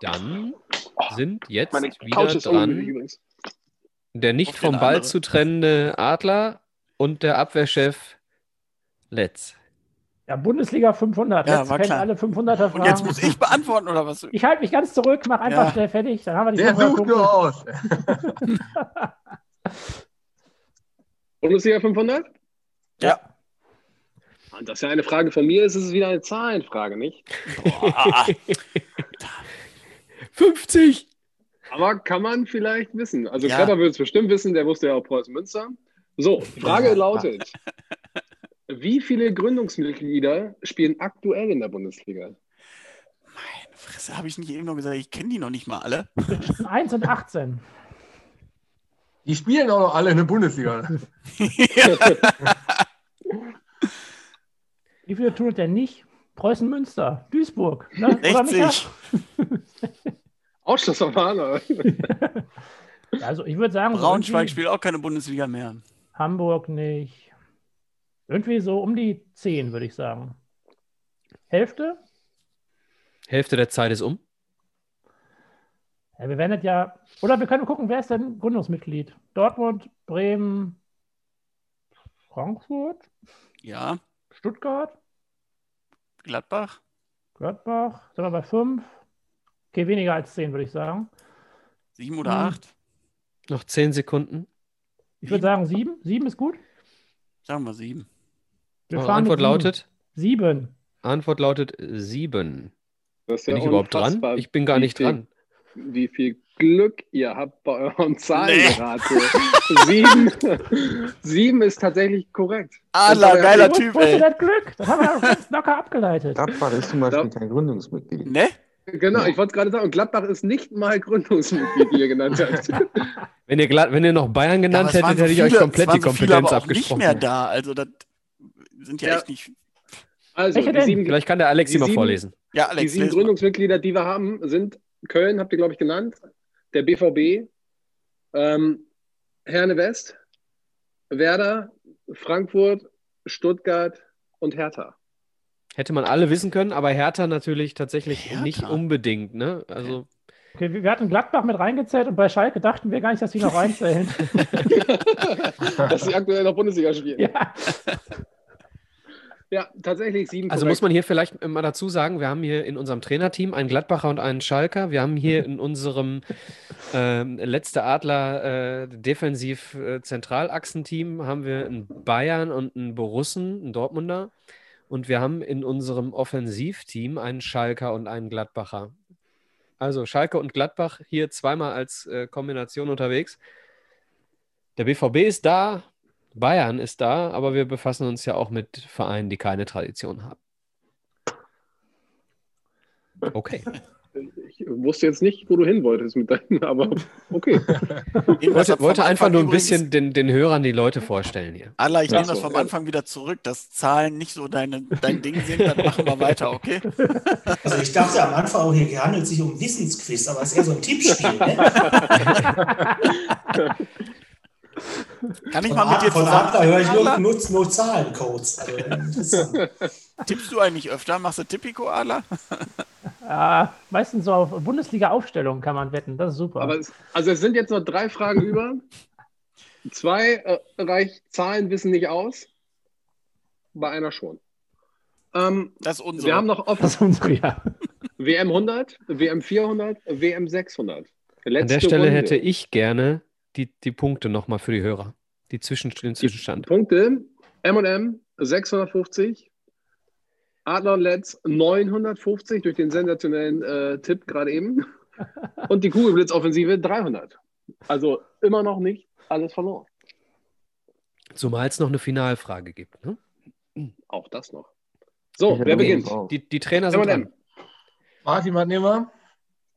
dann sind jetzt Meine wieder dran übrigens. der nicht vom Ball zu trennende Adler und der Abwehrchef Letz. Ja, Bundesliga 500. Ja, Letzt war kennt klar. alle 500er Und jetzt Fragen. muss ich beantworten, oder was? Ich halte mich ganz zurück, mach einfach Ja. schnell fertig. Dann haben wir die Der 500 sucht Punkte. nur aus. Bundesliga 500? Ja. Und das ist ja eine Frage von mir, ist es wieder eine Zahlenfrage, nicht? Boah. 50! Aber kann man vielleicht wissen. Also Ja. Krepper würde es bestimmt wissen, der wusste ja auch Preußen Münster. So, die Frage lautet: Wie viele Gründungsmitglieder spielen aktuell in der Bundesliga? Meine Fresse, habe ich nicht eben noch gesagt, ich kenne die noch nicht mal alle. Zwischen 1 und 18. Die spielen auch noch alle in der Bundesliga. Wie viele tun es denn nicht? Preußen Münster, Duisburg. Ne? Oder, Micha? 60. Ausschlussverfahren. Also ich würde sagen, so Braunschweig irgendwie spielt auch keine Bundesliga mehr. Hamburg nicht. Irgendwie so um die 10, würde ich sagen. Hälfte? Hälfte der Zeit ist um. Ja, wir werden das ja. Oder wir können gucken, wer ist denn Gründungsmitglied? Dortmund, Bremen, Frankfurt, Ja, Stuttgart, Gladbach. Gladbach. Sind wir bei 5? Okay, weniger als 10, würde ich sagen. Sieben oder Hm. acht? Noch 10 Sekunden. Ich würde sagen 7. 7 ist gut. Sagen wir sieben. Wir fahren Antwort sieben. lautet? 7. Antwort lautet 7. Das ist Bin ja ich überhaupt dran? Ich bin gar nicht viel, dran. Wie viel Glück ihr habt bei euren Zahlen Nee. sieben, sieben ist tatsächlich korrekt. Adler, geiler Typ, wo ist denn ey. das Glück? Das haben wir locker abgeleitet. Gladbach ist zum Beispiel kein Gründungsmitglied. Ne? Genau, ich wollte es gerade sagen. Und Gladbach ist nicht mal Gründungsmitglied, wie ihr genannt habt. Wenn ihr, wenn ihr noch Bayern Ja, genannt waren hättet, so hätte ich euch komplett die so Kompetenz aber auch nicht abgesprochen. mehr da. Also, das sind ja, Ja. echt nicht. Also, die sieben, Vielleicht kann der Alex Die sie mal sieben- vorlesen. Ja, die Alex, sieben les mal. Gründungsmitglieder, die wir haben, sind Köln, habt ihr, glaube ich, genannt, der BVB, ähm, Herne West, Werder, Frankfurt, Stuttgart und Hertha. Hätte man alle wissen können, aber Hertha natürlich tatsächlich Hertha? nicht unbedingt. Ne? Also Okay, wir hatten Gladbach mit reingezählt und bei Schalke dachten wir gar nicht, dass die noch reinzählen. Dass sie aktuell noch Bundesliga spielen. ja. Ja, tatsächlich sieben. Also korrekt. muss man hier vielleicht mal dazu sagen, wir haben hier in unserem Trainerteam einen Gladbacher und einen Schalker. Wir haben hier in unserem ähm, letzte Adler äh, defensiv äh, Zentralachsenteam haben wir einen Bayern und einen Borussen, einen Dortmunder. Und wir haben in unserem Offensivteam einen Schalker und einen Gladbacher. Also Schalke und Gladbach hier zweimal als äh, Kombination unterwegs. Der BVB ist da, Bayern ist da, aber wir befassen uns ja auch mit Vereinen, die keine Tradition haben. Okay. Ich wusste jetzt nicht, wo du hin wolltest mit deinen, aber okay. Ich wollte, wollte einfach nur ein bisschen den, den Hörern die Leute vorstellen hier. Allah, ich Ja, nehme das so, vom ja. Anfang wieder zurück, dass Zahlen nicht so deine, dein Ding sind, dann machen wir weiter, okay? Also ich dachte am Anfang auch, hier handelt es sich um Wissensquiz, aber es ist eher so ein Tippspiel. Ne? Kann ich Von, mal mit dir von zusammen? Adler höre ich nur, nur, nur Zahlencodes. Also. Tippst du eigentlich öfter? Machst du Tipico, Adler? Ja, meistens so auf Bundesliga-Aufstellung kann man wetten. Das ist super. Aber es, also es sind jetzt noch drei Fragen über. Zwei äh, reicht Zahlen wissen nicht aus. Bei einer schon. Ähm, Das ist unsere. wir haben noch offen das ist unsere, ja. WM 100, WM 400, WM 600. An Letzte der Stelle Runde. hätte ich gerne die, die Punkte nochmal für die Hörer. Die Zwischen, den Zwischenstand. Punkte M&M 650, Adler und Letz 950 durch den sensationellen äh, Tipp gerade eben und die Kugelblitzoffensive 300. Also immer noch nicht alles verloren. Zumal es noch eine Finalfrage gibt. Ne? Auch das noch. So, wer beginnt? Die, die Trainer sind M&M. dran. Martin, was nehmen wir?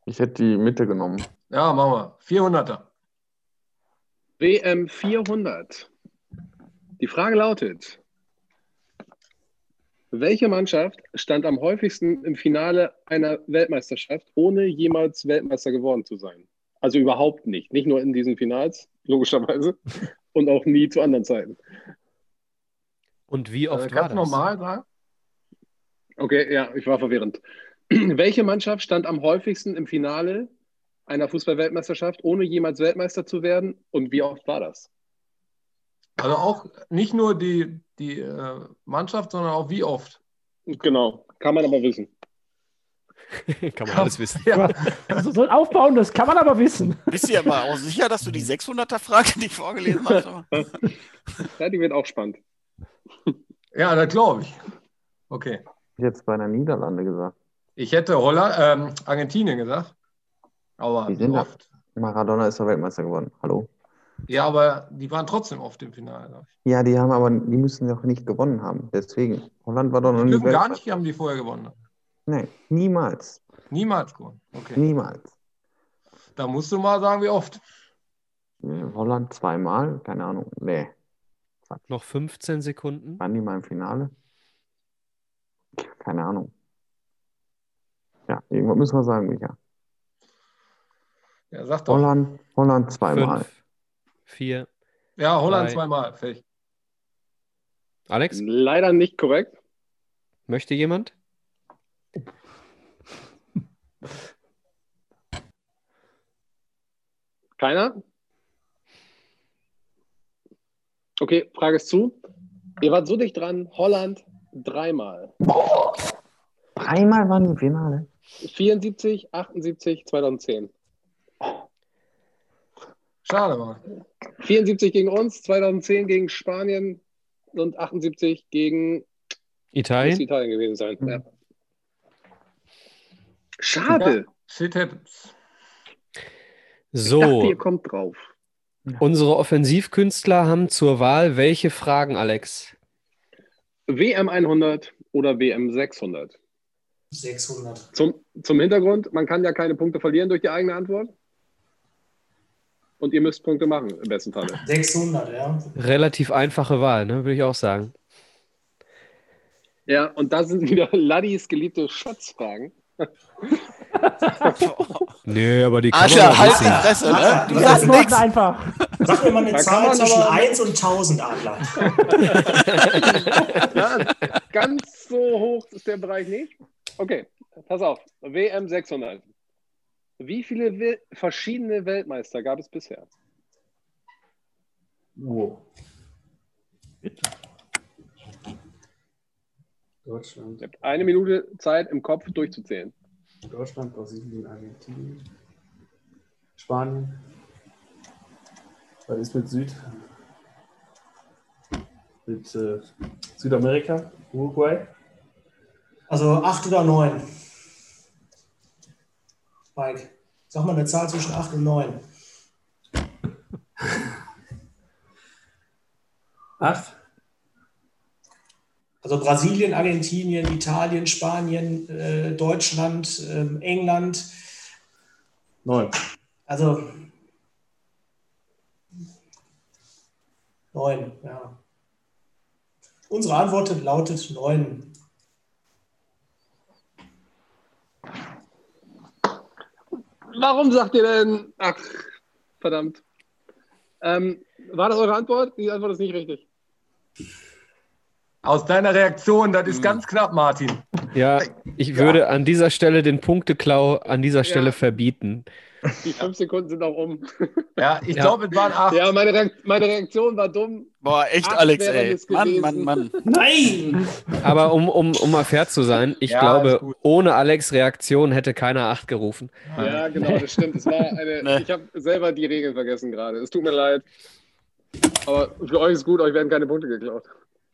Ich hätte die Mitte genommen. Ja, machen wir. 400er. WM 400. Die Frage lautet, welche Mannschaft stand am häufigsten im Finale einer Weltmeisterschaft, ohne jemals Weltmeister geworden zu sein? Also überhaupt nicht. Nicht nur in diesen Finals, logischerweise, und auch nie zu anderen Zeiten. Und wie oft Äh, war kannst du das? normal sagen? Okay, ja, ich war verwirrend. welche Mannschaft stand am häufigsten im Finale einer Fußball-Weltmeisterschaft, ohne jemals Weltmeister zu werden? Und wie oft war das? Also auch nicht nur die, die äh, Mannschaft, sondern auch wie oft. Genau, kann man aber wissen. Kann man alles wissen. Ja, Also so ein Aufbauen, das kann man aber wissen. Bist du aber auch sicher, dass du die 600er-Frage nicht vorgelesen hast? Ja, die wird auch spannend. ja das glaube ich. Okay. Ich hätte es bei einer Niederlande gesagt. Ich hätte Holland, ähm, Argentinien gesagt. Aber Die sind oft? Maradona ist der Weltmeister geworden. Hallo? Ja, aber die waren trotzdem oft im Finale. Ja, die haben aber, die müssen doch nicht gewonnen haben. Deswegen. Holland war doch noch dürfen gar nicht, die haben die vorher gewonnen. Nee, niemals. Niemals gewonnen. Okay. Niemals. Da musst du mal sagen, wie oft. Holland zweimal? Keine Ahnung. Nee. Noch 15 Sekunden. Waren die mal im Finale? Keine Ahnung. Ja, irgendwas müssen wir sagen, Micha. Ja, sag doch. Holland, Holland zweimal. Fünf, vier. Ja, Holland Drei. zweimal. Fertig. Alex, Leider nicht korrekt. möchte jemand? Keiner? Okay, Frage ist zu. Ihr wart so dicht dran. Holland dreimal. Dreimal waren die im Finale. 74, 78, 2010. Schade, Mann. 74 gegen uns, 2010 gegen Spanien und 78 gegen Italien? Italien gewesen sein. Mhm. Ja. Schade. Shit happens. Ich dachte, So, ihr kommt drauf. unsere Offensivkünstler haben zur Wahl welche Fragen, Alex? WM 100 oder WM 600? 600. Zum, zum Hintergrund, man kann ja keine Punkte verlieren durch die eigene Antwort. Und ihr müsst Punkte machen, im besten Falle. 600, ja. Relativ einfache Wahl, ne? würde ich auch sagen. Ja, und da sind wieder Laddis geliebte Schatzfragen. Nö, aber die kann Adler, man halt die. Fresse, ne? Du sagst nichts. einfach. Sag mir mal eine Da Zahl zwischen aber- 1 und 1000 Adler. Ja, ganz so hoch ist der Bereich nicht. Okay, pass auf. WM 600. Wie viele Wel verschiedene Weltmeister gab es bisher? Wow. Deutschland, Ihr habt eine Minute Zeit, im Kopf durchzuzählen. Deutschland, Brasilien, Argentinien, Spanien. Was ist mit Süd? Mit äh, Südamerika, Uruguay. Also acht oder neun. Mike, sag mal eine Zahl zwischen acht und neun. Acht? Also Brasilien, Argentinien, Italien, Spanien, äh, Deutschland, ähm, England. Neun. Also neun, ja. Unsere Antwort lautet neun. Warum sagt ihr denn? Ach, verdammt. Ähm, war das eure Antwort? Die Antwort ist nicht richtig. Aus deiner Reaktion, das ist Hm. ganz knapp, Martin. Ja, ich würde an dieser Stelle den Punkteklau an dieser Stelle Ja. verbieten. Die fünf Sekunden sind auch um. Ja, ich Ja. glaube, es waren acht. Ja, meine, Reakt meine Reaktion war dumm. Boah, echt, Acht Alex, ey. Mann. Mann, Mann. Nein! Aber um, um, um mal fair zu sein, ich glaube, ohne Alex Reaktion hätte keiner acht gerufen. Ja, genau, das stimmt. Es war eine, Nee. Ich habe selber die Regeln vergessen gerade. Es tut mir leid. Aber für euch ist gut, euch werden keine Punkte geklaut.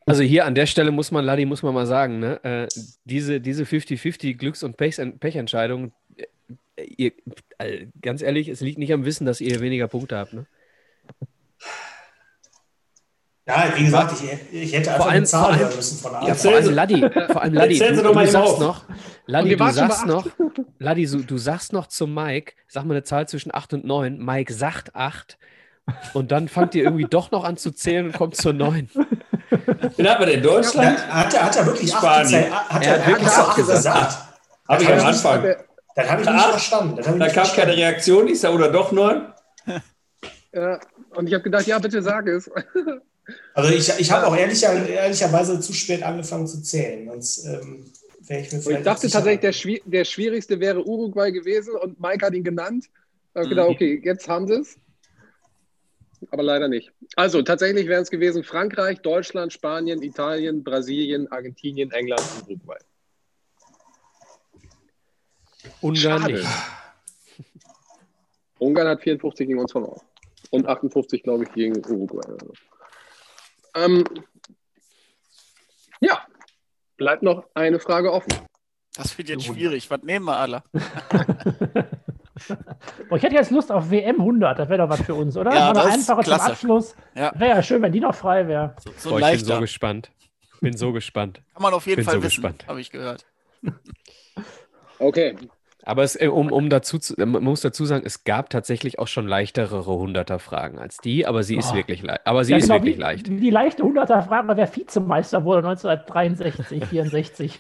Also hier an der Stelle muss man, Ladi, muss man mal sagen, ne, äh, diese, diese 50-50 Glücks- und Pech Pechentscheidung, äh, ihr, äh, ganz ehrlich, es liegt nicht am Wissen, dass ihr weniger Punkte habt. Ne? Ja, wie gesagt, ich, ich hätte einfach allem- eine Zahl hören müssen von Ja, Anfang. vor allem Ladi, vor allem Ladi, du, du sagst auf. noch, Ladi, du sagst noch, Ladi, du, du sagst noch zum Mike, sag mal eine Zahl zwischen 8 und 9, Mike sagt 8 und dann fangt ihr irgendwie doch noch an zu zählen und kommt zur 9. Wen haben wir denn? Deutschland? Ja, hat, er, hat er wirklich Spanien. Hat Er er, hat hat wirklich er acht gesagt. gesagt? Habe ich Hat am er- Anfang. Das habe ich nicht verstanden. Ich Da nicht kam keine verstanden. Reaktion. Ich sage, oder doch neun? Ja, und ich habe gedacht, ja, bitte sag es. Also ich, ich habe auch ehrlicher, ehrlicherweise zu spät angefangen zu zählen. Sonst ähm, wäre ich mir Und vielleicht ich dachte nicht tatsächlich, der, schwi- der schwierigste wäre Uruguay gewesen und Mike hat ihn genannt. Da habe ich gedacht, Mhm. okay, jetzt haben sie es. Aber leider nicht. Also tatsächlich wären es gewesen Frankreich, Deutschland, Spanien, Italien, Brasilien, Argentinien, England und Uruguay. Ungarn Schade. nicht. Ungarn hat 54 gegen uns verloren. Und 58, glaube ich, gegen Uruguay. Ähm, ja, bleibt noch eine Frage offen. Das wird jetzt schwierig. Was nehmen wir alle? Boah, ich hätte jetzt Lust auf WM 100, das wäre doch was für uns, oder? Ja, das ist einfache zum. Abschluss. Ja. Wäre ja schön, wenn die noch frei wäre. So, so Boah, ich bin so gespannt. Bin so gespannt. Kann man auf jeden bin Fall so wissen, gespannt. habe ich gehört. Okay, Aber es, äh, um, um dazu zu, man muss dazu sagen, es gab tatsächlich auch schon leichtere 100er-Fragen als die, aber sie ist Oh. wirklich leicht. Aber sie Ja, ist genau, wirklich wie, leicht. die leichte 100er-Frage, wer Vizemeister wurde 1963, 64.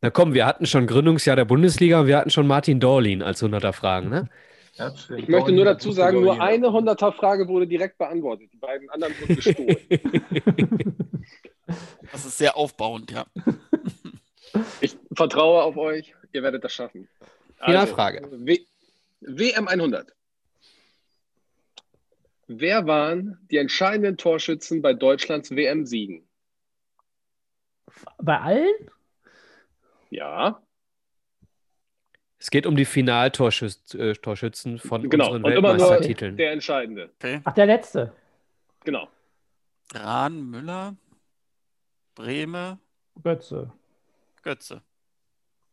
Na komm, wir hatten schon Gründungsjahr der Bundesliga und wir hatten schon Martin Dorlin als 100er-Fragen, ne? Ja, stimmt. ich möchte nur dazu sagen, nur eine 100er-Frage wurde direkt beantwortet. Die beiden anderen wurden gestohlen. Das ist sehr aufbauend, ja. Ich vertraue auf euch, ihr werdet das schaffen. Also, Finalfrage. W WM 100. Wer waren die entscheidenden Torschützen bei Deutschlands WM-Siegen? Bei allen? Ja, Es geht um die Finaltorschützen von genau. unseren Und immer nur Weltmeistertiteln. der Entscheidende. Okay. Ach, der letzte. Genau. Rahn, Müller, Brehme, Götze. Götze.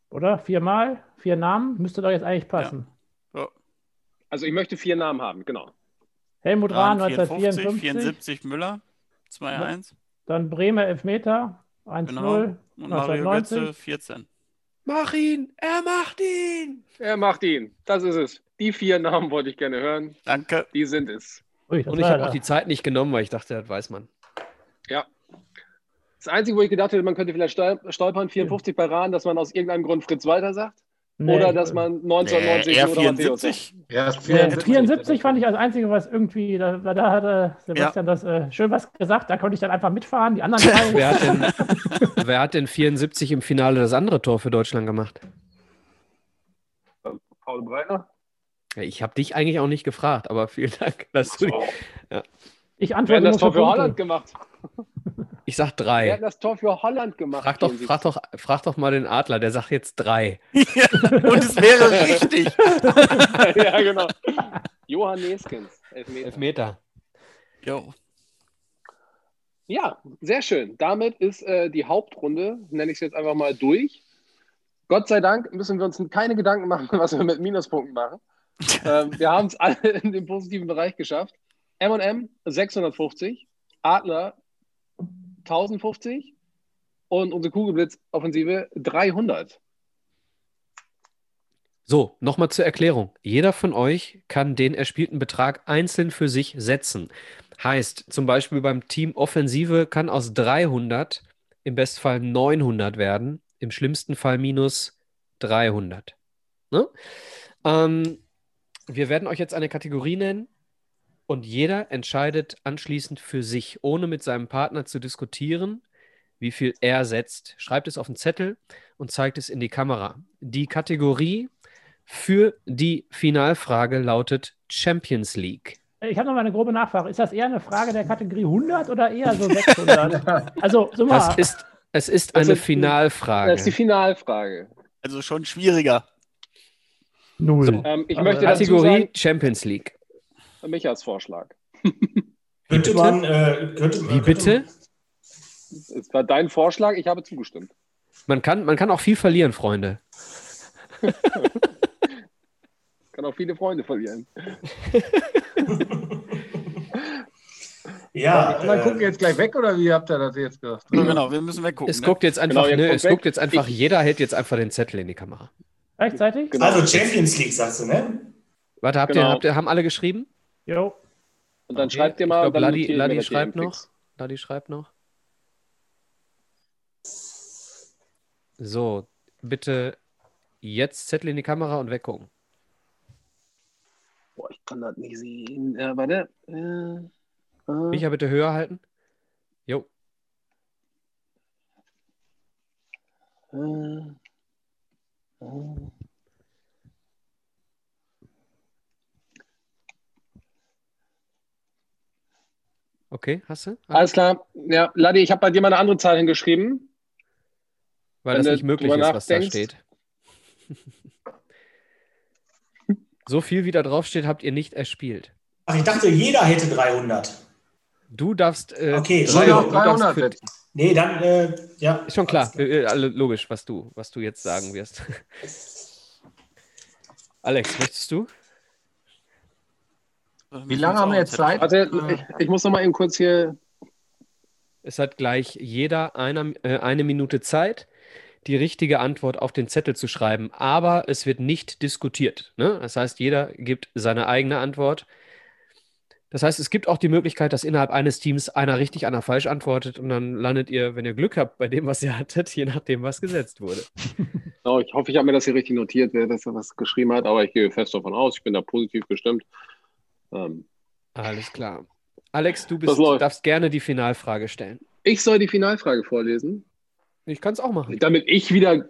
Oder? Viermal? Vier Namen? Müsste doch jetzt eigentlich passen. Also ich möchte vier Namen haben, genau. Helmut Rahn Rahn 54, 1954. 74, Müller, 2-1. Dann Bremer Elfmeter. 1-0. Genau. Und Mario 1990. Götze, 14. Mach ihn! Er macht ihn! Er macht ihn. Das ist es. Die vier Namen wollte ich gerne hören. Danke. Die sind es. Ui, Und ich habe ja auch die Zeit nicht genommen, weil ich dachte, das weiß man. Ja. Das Einzige, wo ich gedacht hätte, man könnte vielleicht stol- stolpern, 54 bei Rahn, dass man aus irgendeinem Grund Fritz Walter sagt. Nee, oder dass man 1990 Nee, er oder Matthäus sagt. 74. Ja, ist Nee, 74. 74 fand ich als einzige, was irgendwie, da, da hatte Sebastian das äh, schön was gesagt, da konnte ich dann einfach mitfahren. Die anderen drei, Wer hat, denn, wer hat denn 74 im Finale das andere Tor für Deutschland gemacht? Paul Breiner. Ja, ich habe dich eigentlich auch nicht gefragt, aber vielen Dank, dass du. Oh. ich Wer hat antworte das Tor für. Holland gemacht? Ich sag Wir drei. hatten das Tor für Holland gemacht. Frag doch, 74. frag, doch, frag doch mal den Adler, der sagt jetzt drei. Und es wäre richtig. ja, genau. Johann Neskens, Elfmeter. Elfmeter. Jo. Ja, sehr schön. Damit ist äh, die Hauptrunde, nenne ich es jetzt einfach mal, durch. Gott sei Dank müssen wir uns keine Gedanken machen, was wir mit Minuspunkten machen. ähm, wir haben es alle in den positiven Bereich geschafft. M&M 650, Adler 1050 und unsere Kugelblitz-Offensive 300. So, nochmal zur Erklärung. Jeder von euch kann den erspielten Betrag einzeln für sich setzen. Heißt, zum Beispiel beim Team Offensive kann aus 300 im Bestfall 900 werden, im schlimmsten Fall minus 300. Ne? Ähm, wir werden euch jetzt eine Kategorie nennen und jeder entscheidet anschließend für sich, ohne mit seinem Partner zu diskutieren, wie viel er setzt. Schreibt es auf einen Zettel und zeigt es in die Kamera. Die Kategorie für die Finalfrage lautet Champions League. Ich habe noch mal eine grobe Nachfrage. Ist das eher eine Frage der Kategorie 100 oder eher so 600? also, so mal. Das ist, es ist eine ist- Finalfrage. Das ist die Finalfrage. Also schon schwieriger. Null. Ähm, ich Also Kategorie sagen, Champions League. Michas Vorschlag. Könnte man, äh, könnte, Wie könnte bitte? Es war dein Vorschlag, ich habe zugestimmt. Man kann, man kann auch viel verlieren, Freunde. Kann auch viele Freunde verlieren. Ja, Die äh, gucken jetzt gleich weg oder wie habt ihr das jetzt gesagt? Genau, wir müssen weggucken. Es ne? guckt jetzt einfach, Genau, jetzt ne, es weg. guckt jetzt einfach, Ich- jeder hält jetzt einfach den Zettel in die Kamera. Gleichzeitig? Genau. also Champions League, sagst du, ne? Warte, habt, Genau. ihr, habt ihr, haben alle geschrieben? Jo. Und dann Okay, schreibt ihr ich mal. glaub, dann Ladi- Ladi schreibt noch. Fix. Ladi schreibt noch. So, bitte jetzt Zettel in die Kamera und weggucken. Boah, ich kann das nicht sehen. Äh, warte. Äh, äh, Micha, bitte höher halten. Jo. äh, äh. Okay, hast du? Alles klar. Ja, Ladi, ich habe bei dir mal eine andere Zahl hingeschrieben. Weil das nicht möglich ist, was da steht. so viel wie da drauf steht, habt ihr nicht erspielt. Ach, ich dachte, jeder hätte 300. Du darfst. Äh, Okay, du darfst 300 für- setzen. Nee, dann, äh, ja. Ist schon klar, äh, äh, alle logisch, was du, was du jetzt sagen wirst. Alex, möchtest du? Wie lange haben wir jetzt Zeit? Warte, ich, ich muss noch mal eben kurz hier. Es hat gleich jeder eine, äh, eine Minute Zeit, die richtige Antwort auf den Zettel zu schreiben, aber es wird nicht diskutiert. Ne? Das heißt, jeder gibt seine eigene Antwort. Das heißt, es gibt auch die Möglichkeit, dass innerhalb eines Teams einer richtig, einer falsch antwortet und dann landet ihr, wenn ihr Glück habt, bei dem, was ihr hattet, je nachdem, was gesetzt wurde. Oh, ich hoffe, ich habe mir das hier richtig notiert, wer das was geschrieben hat, aber ich gehe fest davon aus. Ich bin da positiv gestimmt. Ähm, Alles klar. Alex, du bist, darfst gerne die Finalfrage stellen. ich soll die Finalfrage vorlesen, Ich kann es auch machen. damit ich wieder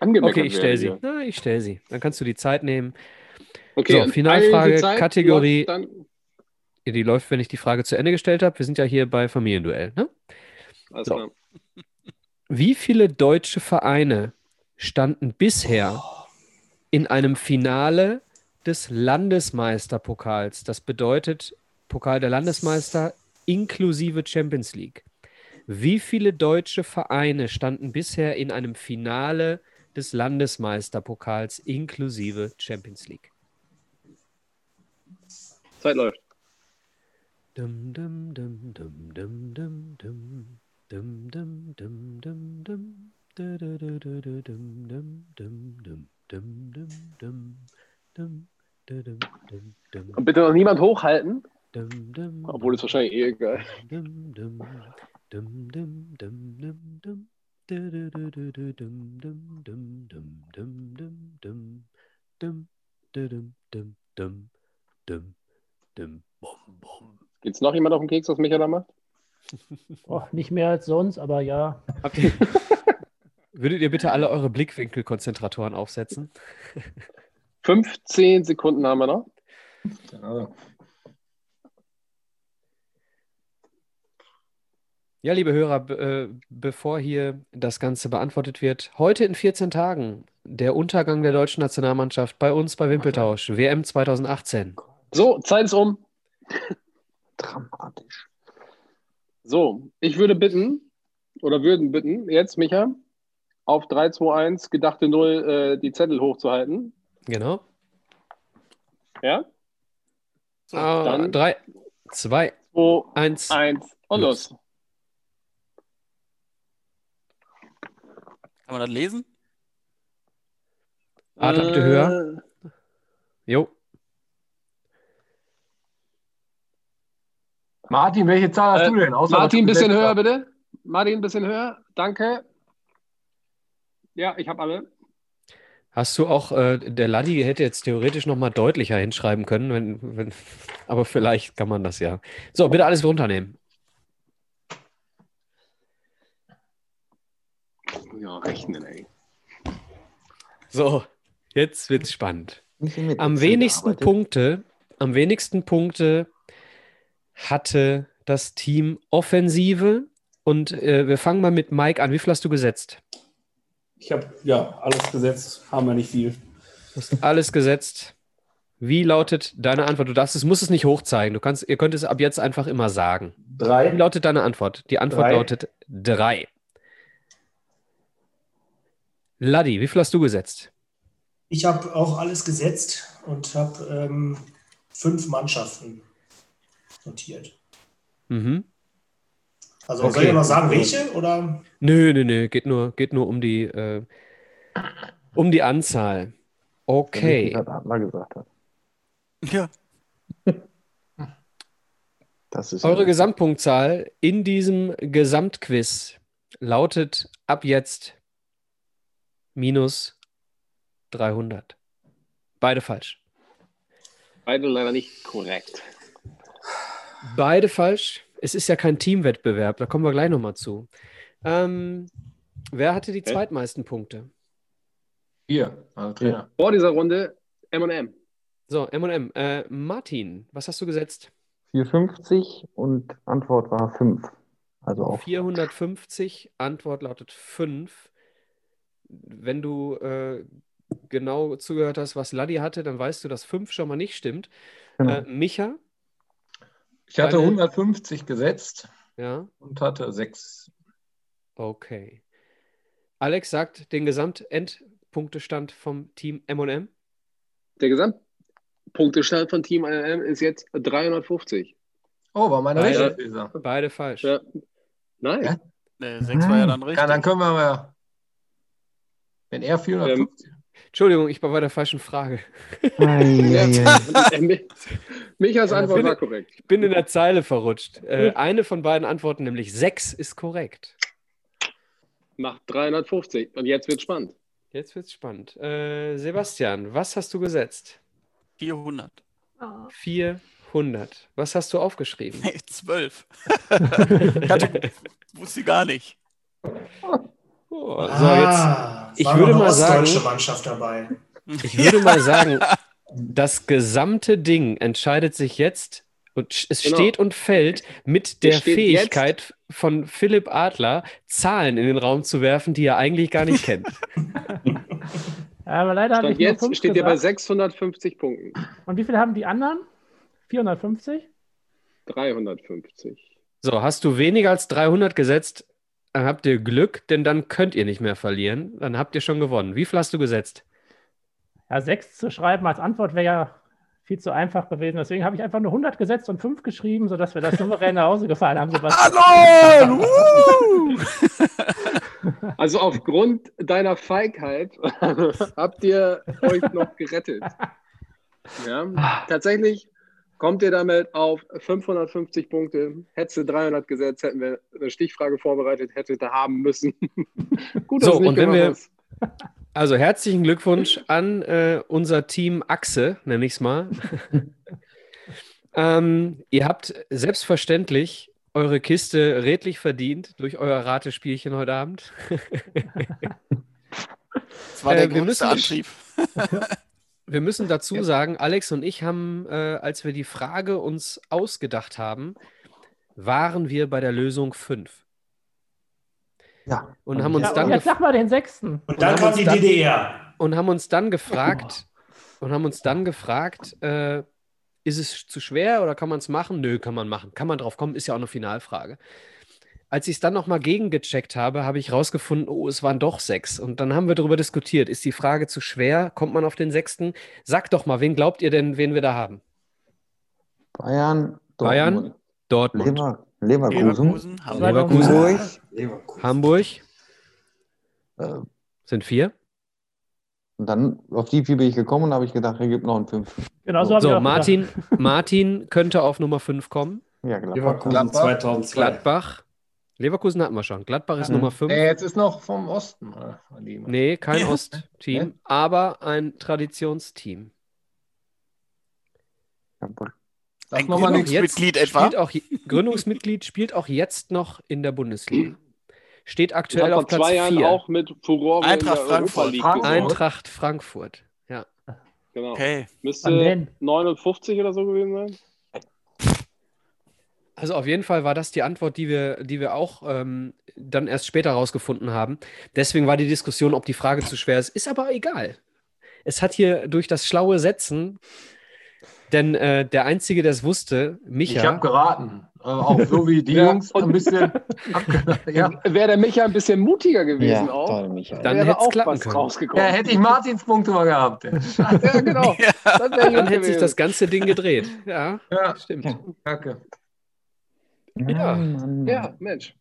angemeckert Okay, ich stelle sie. Na, ich stelle sie. Dann kannst du die Zeit nehmen. Okay, So, Finalfrage, Zeit Kategorie- Die läuft, wenn ich die Frage zu Ende gestellt habe. Wir sind ja hier bei Familienduell. Ne? alles So. klar. Wie viele deutsche Vereine standen bisher in einem Finale des Landesmeisterpokals? Das bedeutet Pokal der Landesmeister inklusive Champions League. Wie viele deutsche Vereine standen bisher in einem Finale des Landesmeisterpokals inklusive Champions League? Zeit läuft. Dum, dum, dum, dum, dum, dum, dum. Dum, dum, dum, dum, dum. Du, du, du, du, du, dum, dum, dum, dum, dum, dum, dum, dum, und bitte noch niemand hochhalten. Obwohl es wahrscheinlich eh egal. Gibt's noch jemand auf dem Keks, was Micha da macht? Oh, nicht mehr als sonst, aber ja. Habt ihr, würdet ihr bitte alle eure Blickwinkelkonzentratoren aufsetzen? 15 Sekunden haben wir noch. Genau. Ja, liebe Hörer, be- äh, bevor hier das Ganze beantwortet wird, heute in 14 Tagen der Untergang der deutschen Nationalmannschaft bei uns bei Wimpeltausch, WM 2018. So, Zeit ist um. Dramatisch. So, ich würde bitten, oder würden bitten, jetzt, Micha, auf 3, 2, 1, gedachte 0, äh, die Zettel hochzuhalten. Genau. Ja? So, Ah, dann- drei, zwei, 2, eins. 1 und Los. los. kann man das lesen? Adler, bitte höher. Jo. Martin, welche Zahl hast Äh, du denn? Außer Martin, ein bisschen höher, bitte. Martin, ein bisschen höher. Danke. Ja, ich habe alle. Hast du auch, äh, der Laddi hätte jetzt theoretisch noch mal deutlicher hinschreiben können, wenn, wenn, aber vielleicht kann man das ja. So, bitte alles runternehmen. Ja, rechnen, ey. So, jetzt wird's spannend. Am wenigsten. Punkte, am wenigsten Punkte hatte das Team Offensive und äh, wir fangen mal mit Mike an. Wie viel hast du gesetzt? Ich habe ja alles gesetzt, haben wir nicht viel. Du hast alles gesetzt. Wie lautet deine Antwort? Du darfst es, musst es nicht hochzeigen. Du kannst, ihr könnt es ab jetzt einfach immer sagen. Wie Drei. lautet deine Antwort? Die Antwort Drei. lautet drei. Laddi, wie viel hast du gesetzt? Ich habe auch alles gesetzt und habe ähm, fünf Mannschaften notiert. Mhm. Also Okay. soll ich noch sagen, welche? Oder? Nö, nö, nö, geht nur, geht nur um die, äh, um die Anzahl. Okay. Adler gesagt hat. Ja. Das ist Eure Gesamtpunktzahl in diesem Gesamtquiz lautet ab jetzt minus 300. Beide falsch. Beide leider nicht korrekt. Beide falsch. Es ist ja kein Teamwettbewerb, da kommen wir gleich nochmal zu. Ähm, wer hatte die Okay. zweitmeisten Punkte? Hier, also Trainer. Vor dieser Runde M&M. So, M&M. Äh, Martin, was hast du gesetzt? 450 und Antwort war 5. Also auch 450, Antwort lautet 5. Wenn du äh, genau zugehört hast, was Laddi hatte, dann weißt du, dass 5 schon mal nicht stimmt. genau. Äh, Micha, Ich hatte Deine- 150 gesetzt ja, und hatte 6. okay. Alex sagt den Gesamtendpunktestand vom Team M&M. Der Gesamtpunktestand von Team M&M ist jetzt 350. Oh, war meine Beide-. Beide falsch. Ja. Nein. Ja. Der 6 war ja dann richtig. Ja, dann können wir mal. Wenn er 450. Entschuldigung, ich war bei der falschen Frage. Michas Antwort finde- war korrekt. Ich bin in der Zeile verrutscht. Äh, eine von beiden Antworten, nämlich 6, ist korrekt. Macht 350. Und jetzt wird spannend. Jetzt wird's spannend. Äh, Sebastian, was hast du gesetzt? 400. 400. Was hast du aufgeschrieben? Nee, 12. ich hatte, wusste gar nicht. Oh, so, jetzt, ah, ich war würde noch eine mal sagen- Mannschaft dabei. ich würde mal sagen, das gesamte Ding entscheidet sich jetzt und es Genau. steht und fällt mit der Fähigkeit von Philipp Adler, Zahlen in den Raum zu werfen, die er eigentlich gar nicht kennt. Ja, aber leider habe ich Stand nur jetzt fünf steht ihr bei gesagt. 650 Punkten. Und wie viel haben die anderen? 450? 350. So, hast du weniger als 300 gesetzt, dann habt ihr Glück, denn dann könnt ihr nicht mehr verlieren. Dann habt ihr schon gewonnen. Wie viel hast du gesetzt? Ja, 6 zu schreiben als Antwort wäre ja viel zu einfach gewesen. Deswegen habe ich einfach nur 100 gesetzt und 5 geschrieben, sodass wir das souverän nach Hause gefallen haben, Sebastian. Hallo! Uh! Also aufgrund deiner Feigheit habt ihr euch noch gerettet. Ja, tatsächlich kommt ihr damit auf 550 Punkte. Hättest du 300 gesetzt, hätten wir eine Stichfrage vorbereitet, hättet ihr haben müssen. Gut, dass So, und wenn wir-. Also herzlichen Glückwunsch an äh, unser Team Achse, nenne ich es mal. ähm, ihr habt selbstverständlich eure Kiste redlich verdient durch euer Ratespielchen heute Abend. Das war Äh, der wir größte Antrieb. Wir müssen dazu sagen, Alex und ich haben, äh, als wir die Frage uns ausgedacht haben, waren wir bei der Lösung 5. Ja. Und haben uns Ja, dann jetzt sag mal den sechsten. Und dann uns die dann- DDR. und haben uns dann gefragt und haben uns dann gefragt, äh, ist es zu schwer oder kann man es machen? Nö, kann man machen. Kann man drauf kommen, ist ja auch eine Finalfrage. Als ich es dann nochmal gegengecheckt habe, habe ich rausgefunden, oh, es waren doch sechs. Und dann haben wir darüber diskutiert. Ist die Frage zu schwer? Kommt man auf den sechsten? Sagt doch mal, wen glaubt ihr denn, wen wir da haben? Bayern, Bayern, Dortmund, Dortmund, Lever, Leverkusen, Leverkusen, Hamburg. Leverkusen, Hamburg, Leverkusen. Hamburg äh, sind vier. und dann auf die vier bin ich gekommen und habe ich gedacht, er gibt noch einen fünften. Genau so So, Martin, Martin könnte auf Nummer fünf kommen. Ja, genau. Leverkusen Gladbach. 2002. Gladbach. Leverkusen hatten wir schon. Gladbach ist Ja. Nummer fünf. Äh, jetzt ist noch vom Osten. äh, Lieber. Nee, kein Ja. Ostteam, aber ein Traditionsteam. Jawohl. Ein. Gründungsmitglied etwa? Spielt auch, Gründungsmitglied spielt auch jetzt noch in der Bundesliga. Steht aktuell auf Platz zwei Jahren 4. auch mit Furore Eintracht Frankfurt. Frankfurt. Eintracht Frankfurt. Ja. Genau. Okay. Müsste denn? 59 oder so gewesen sein. Also auf jeden Fall war das die Antwort, die wir, die wir auch ähm, dann erst später rausgefunden haben. Deswegen war die Diskussion, ob die Frage zu schwer ist, ist aber egal. Es hat hier durch das schlaue Setzen, denn äh, der Einzige, der es wusste, Ich habe Micha, geraten. Äh, auch so wie die Ja, Jungs ein bisschen. Ja. Wäre der Micha ein bisschen mutiger gewesen Ja, auch, toll, Michael. Dann wäre hätt's auch klappen was können. rausgekommen. ja, hätte ich Martins Punkte mal gehabt. Ja, genau. Dann hätte sich das ganze Ding gedreht. Ja, Ja, stimmt. Ja. danke. Ja. Mann, Mann, Ja. Mensch.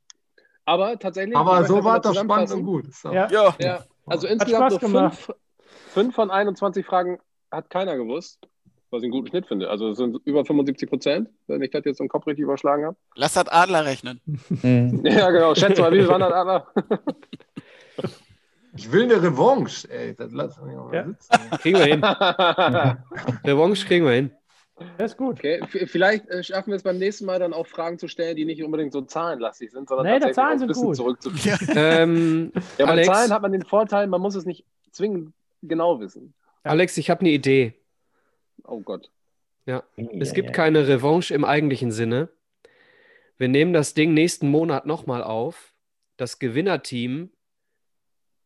Aber tatsächlich. ich Aber so das war doch spannend und gut. Doch- Ja. Ja. Ja, also Spaß insgesamt gemacht. fünf, fünf von 21 Fragen hat keiner gewusst, was ich einen guten Schnitt finde. Also es sind über 75 Prozent, wenn ich das jetzt im Kopf richtig überschlagen habe. Lass das Adler rechnen. Mhm. Ja, genau. Schätze mal, wie viel waren das, Anna? Ich will eine Revanche. Ey, das lass mich mal Ja. sitzen. Kriegen wir hin. Revanche kriegen wir hin. Das ist gut. Okay, vielleicht äh, schaffen wir es beim nächsten Mal dann auch Fragen zu stellen, die nicht unbedingt so zahlenlastig sind, sondern Nee, die tatsächlich Zahlen sind Wissen gut. zurückzuführen. Ähm, Ja, bei Alex? Zahlen hat man den Vorteil, man muss es nicht zwingend genau wissen. Alex, ich habe eine Idee. Oh Gott. Es gibt keine Revanche im eigentlichen Sinne. Wir nehmen das Ding nächsten Monat nochmal auf. Das Gewinnerteam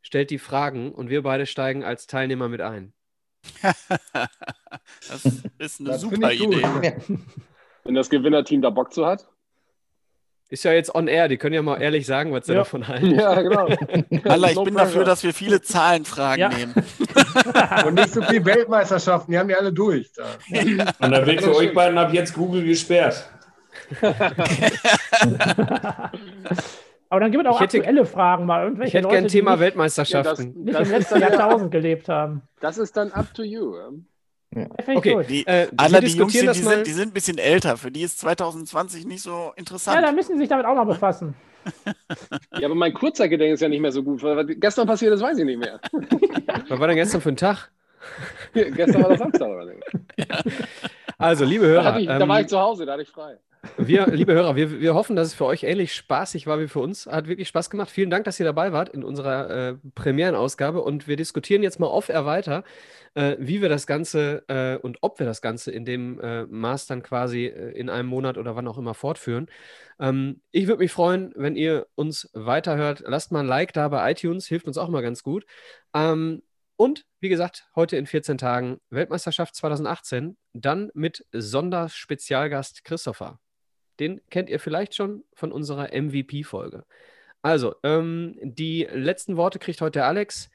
stellt die Fragen und wir beide steigen als Teilnehmer mit ein. Das ist eine Das super ich gut. Idee. Wenn das Gewinnerteam da Bock zu hat. Ist ja jetzt on air, die können ja mal ehrlich sagen, was sie Ja. davon halten. Ja, genau. Allah, ich No bin pressure. dafür, dass wir viele Zahlenfragen Ja. nehmen. Und nicht so viel Weltmeisterschaften, die haben die alle durch. Da. Und dann wird für euch beiden ab jetzt Google gesperrt. Aber dann gibt es auch Ich hätte- aktuelle Fragen mal. Ich Irgendwelche hätte Leute, gern Thema nicht, Weltmeisterschaften. nicht Das im ist letzten dann- Jahrtausend gelebt haben. Das ist dann up to you. ja. Das ich Okay. Die, äh, wir die Jungs, das die, sind, die sind ein bisschen älter. Für die ist 2020 nicht so Ja, interessant. da müssen sie sich damit auch mal befassen. Ja, aber mein Kurzzeitgedächtnis ist ja nicht mehr so gut. Was gestern passiert ist, weiß ich nicht mehr. Was war denn gestern für ein Tag? gestern war das Samstag. Oder? nicht? Also, liebe Da, Hörer, hatte ich, da war ähm, ich zu Hause, da hatte ich frei. Wir, liebe Hörer, wir, wir hoffen, dass es für euch ähnlich spaßig war wie für uns. Hat wirklich Spaß gemacht. Vielen Dank, dass ihr dabei wart in unserer äh, Premierenausgabe. Und wir diskutieren jetzt mal off-air weiter, äh, wie wir das Ganze äh, und ob wir das Ganze in dem äh, Maß dann quasi äh, in einem Monat oder wann auch immer fortführen. Ähm, ich würde mich freuen, wenn ihr uns weiterhört. Lasst mal ein Like da bei iTunes, hilft uns auch mal ganz gut. Ähm, und wie gesagt, heute in 14 Tagen Weltmeisterschaft 2018, dann mit Sonderspezialgast Christopher. Den kennt ihr vielleicht schon von unserer MVP-Folge. Also, ähm, die letzten Worte kriegt heute der Alex.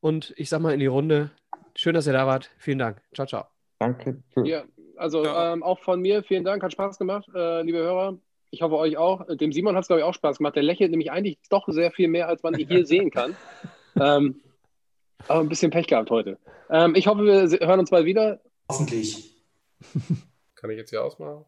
Und ich sag mal in die Runde, schön, dass ihr da wart. Vielen Dank. Ciao, ciao. Danke. Ja, also Ja. ähm, auch von mir vielen Dank, hat Spaß gemacht, äh, liebe Hörer. Ich hoffe euch auch. Dem Simon hat es, glaube ich, auch Spaß gemacht. Der lächelt nämlich eigentlich doch sehr viel mehr, als man hier sehen kann. Ähm, aber ein bisschen Pech gehabt heute. Ähm, ich hoffe, wir hören uns bald wieder. Hoffentlich. Kann ich jetzt hier ausmachen?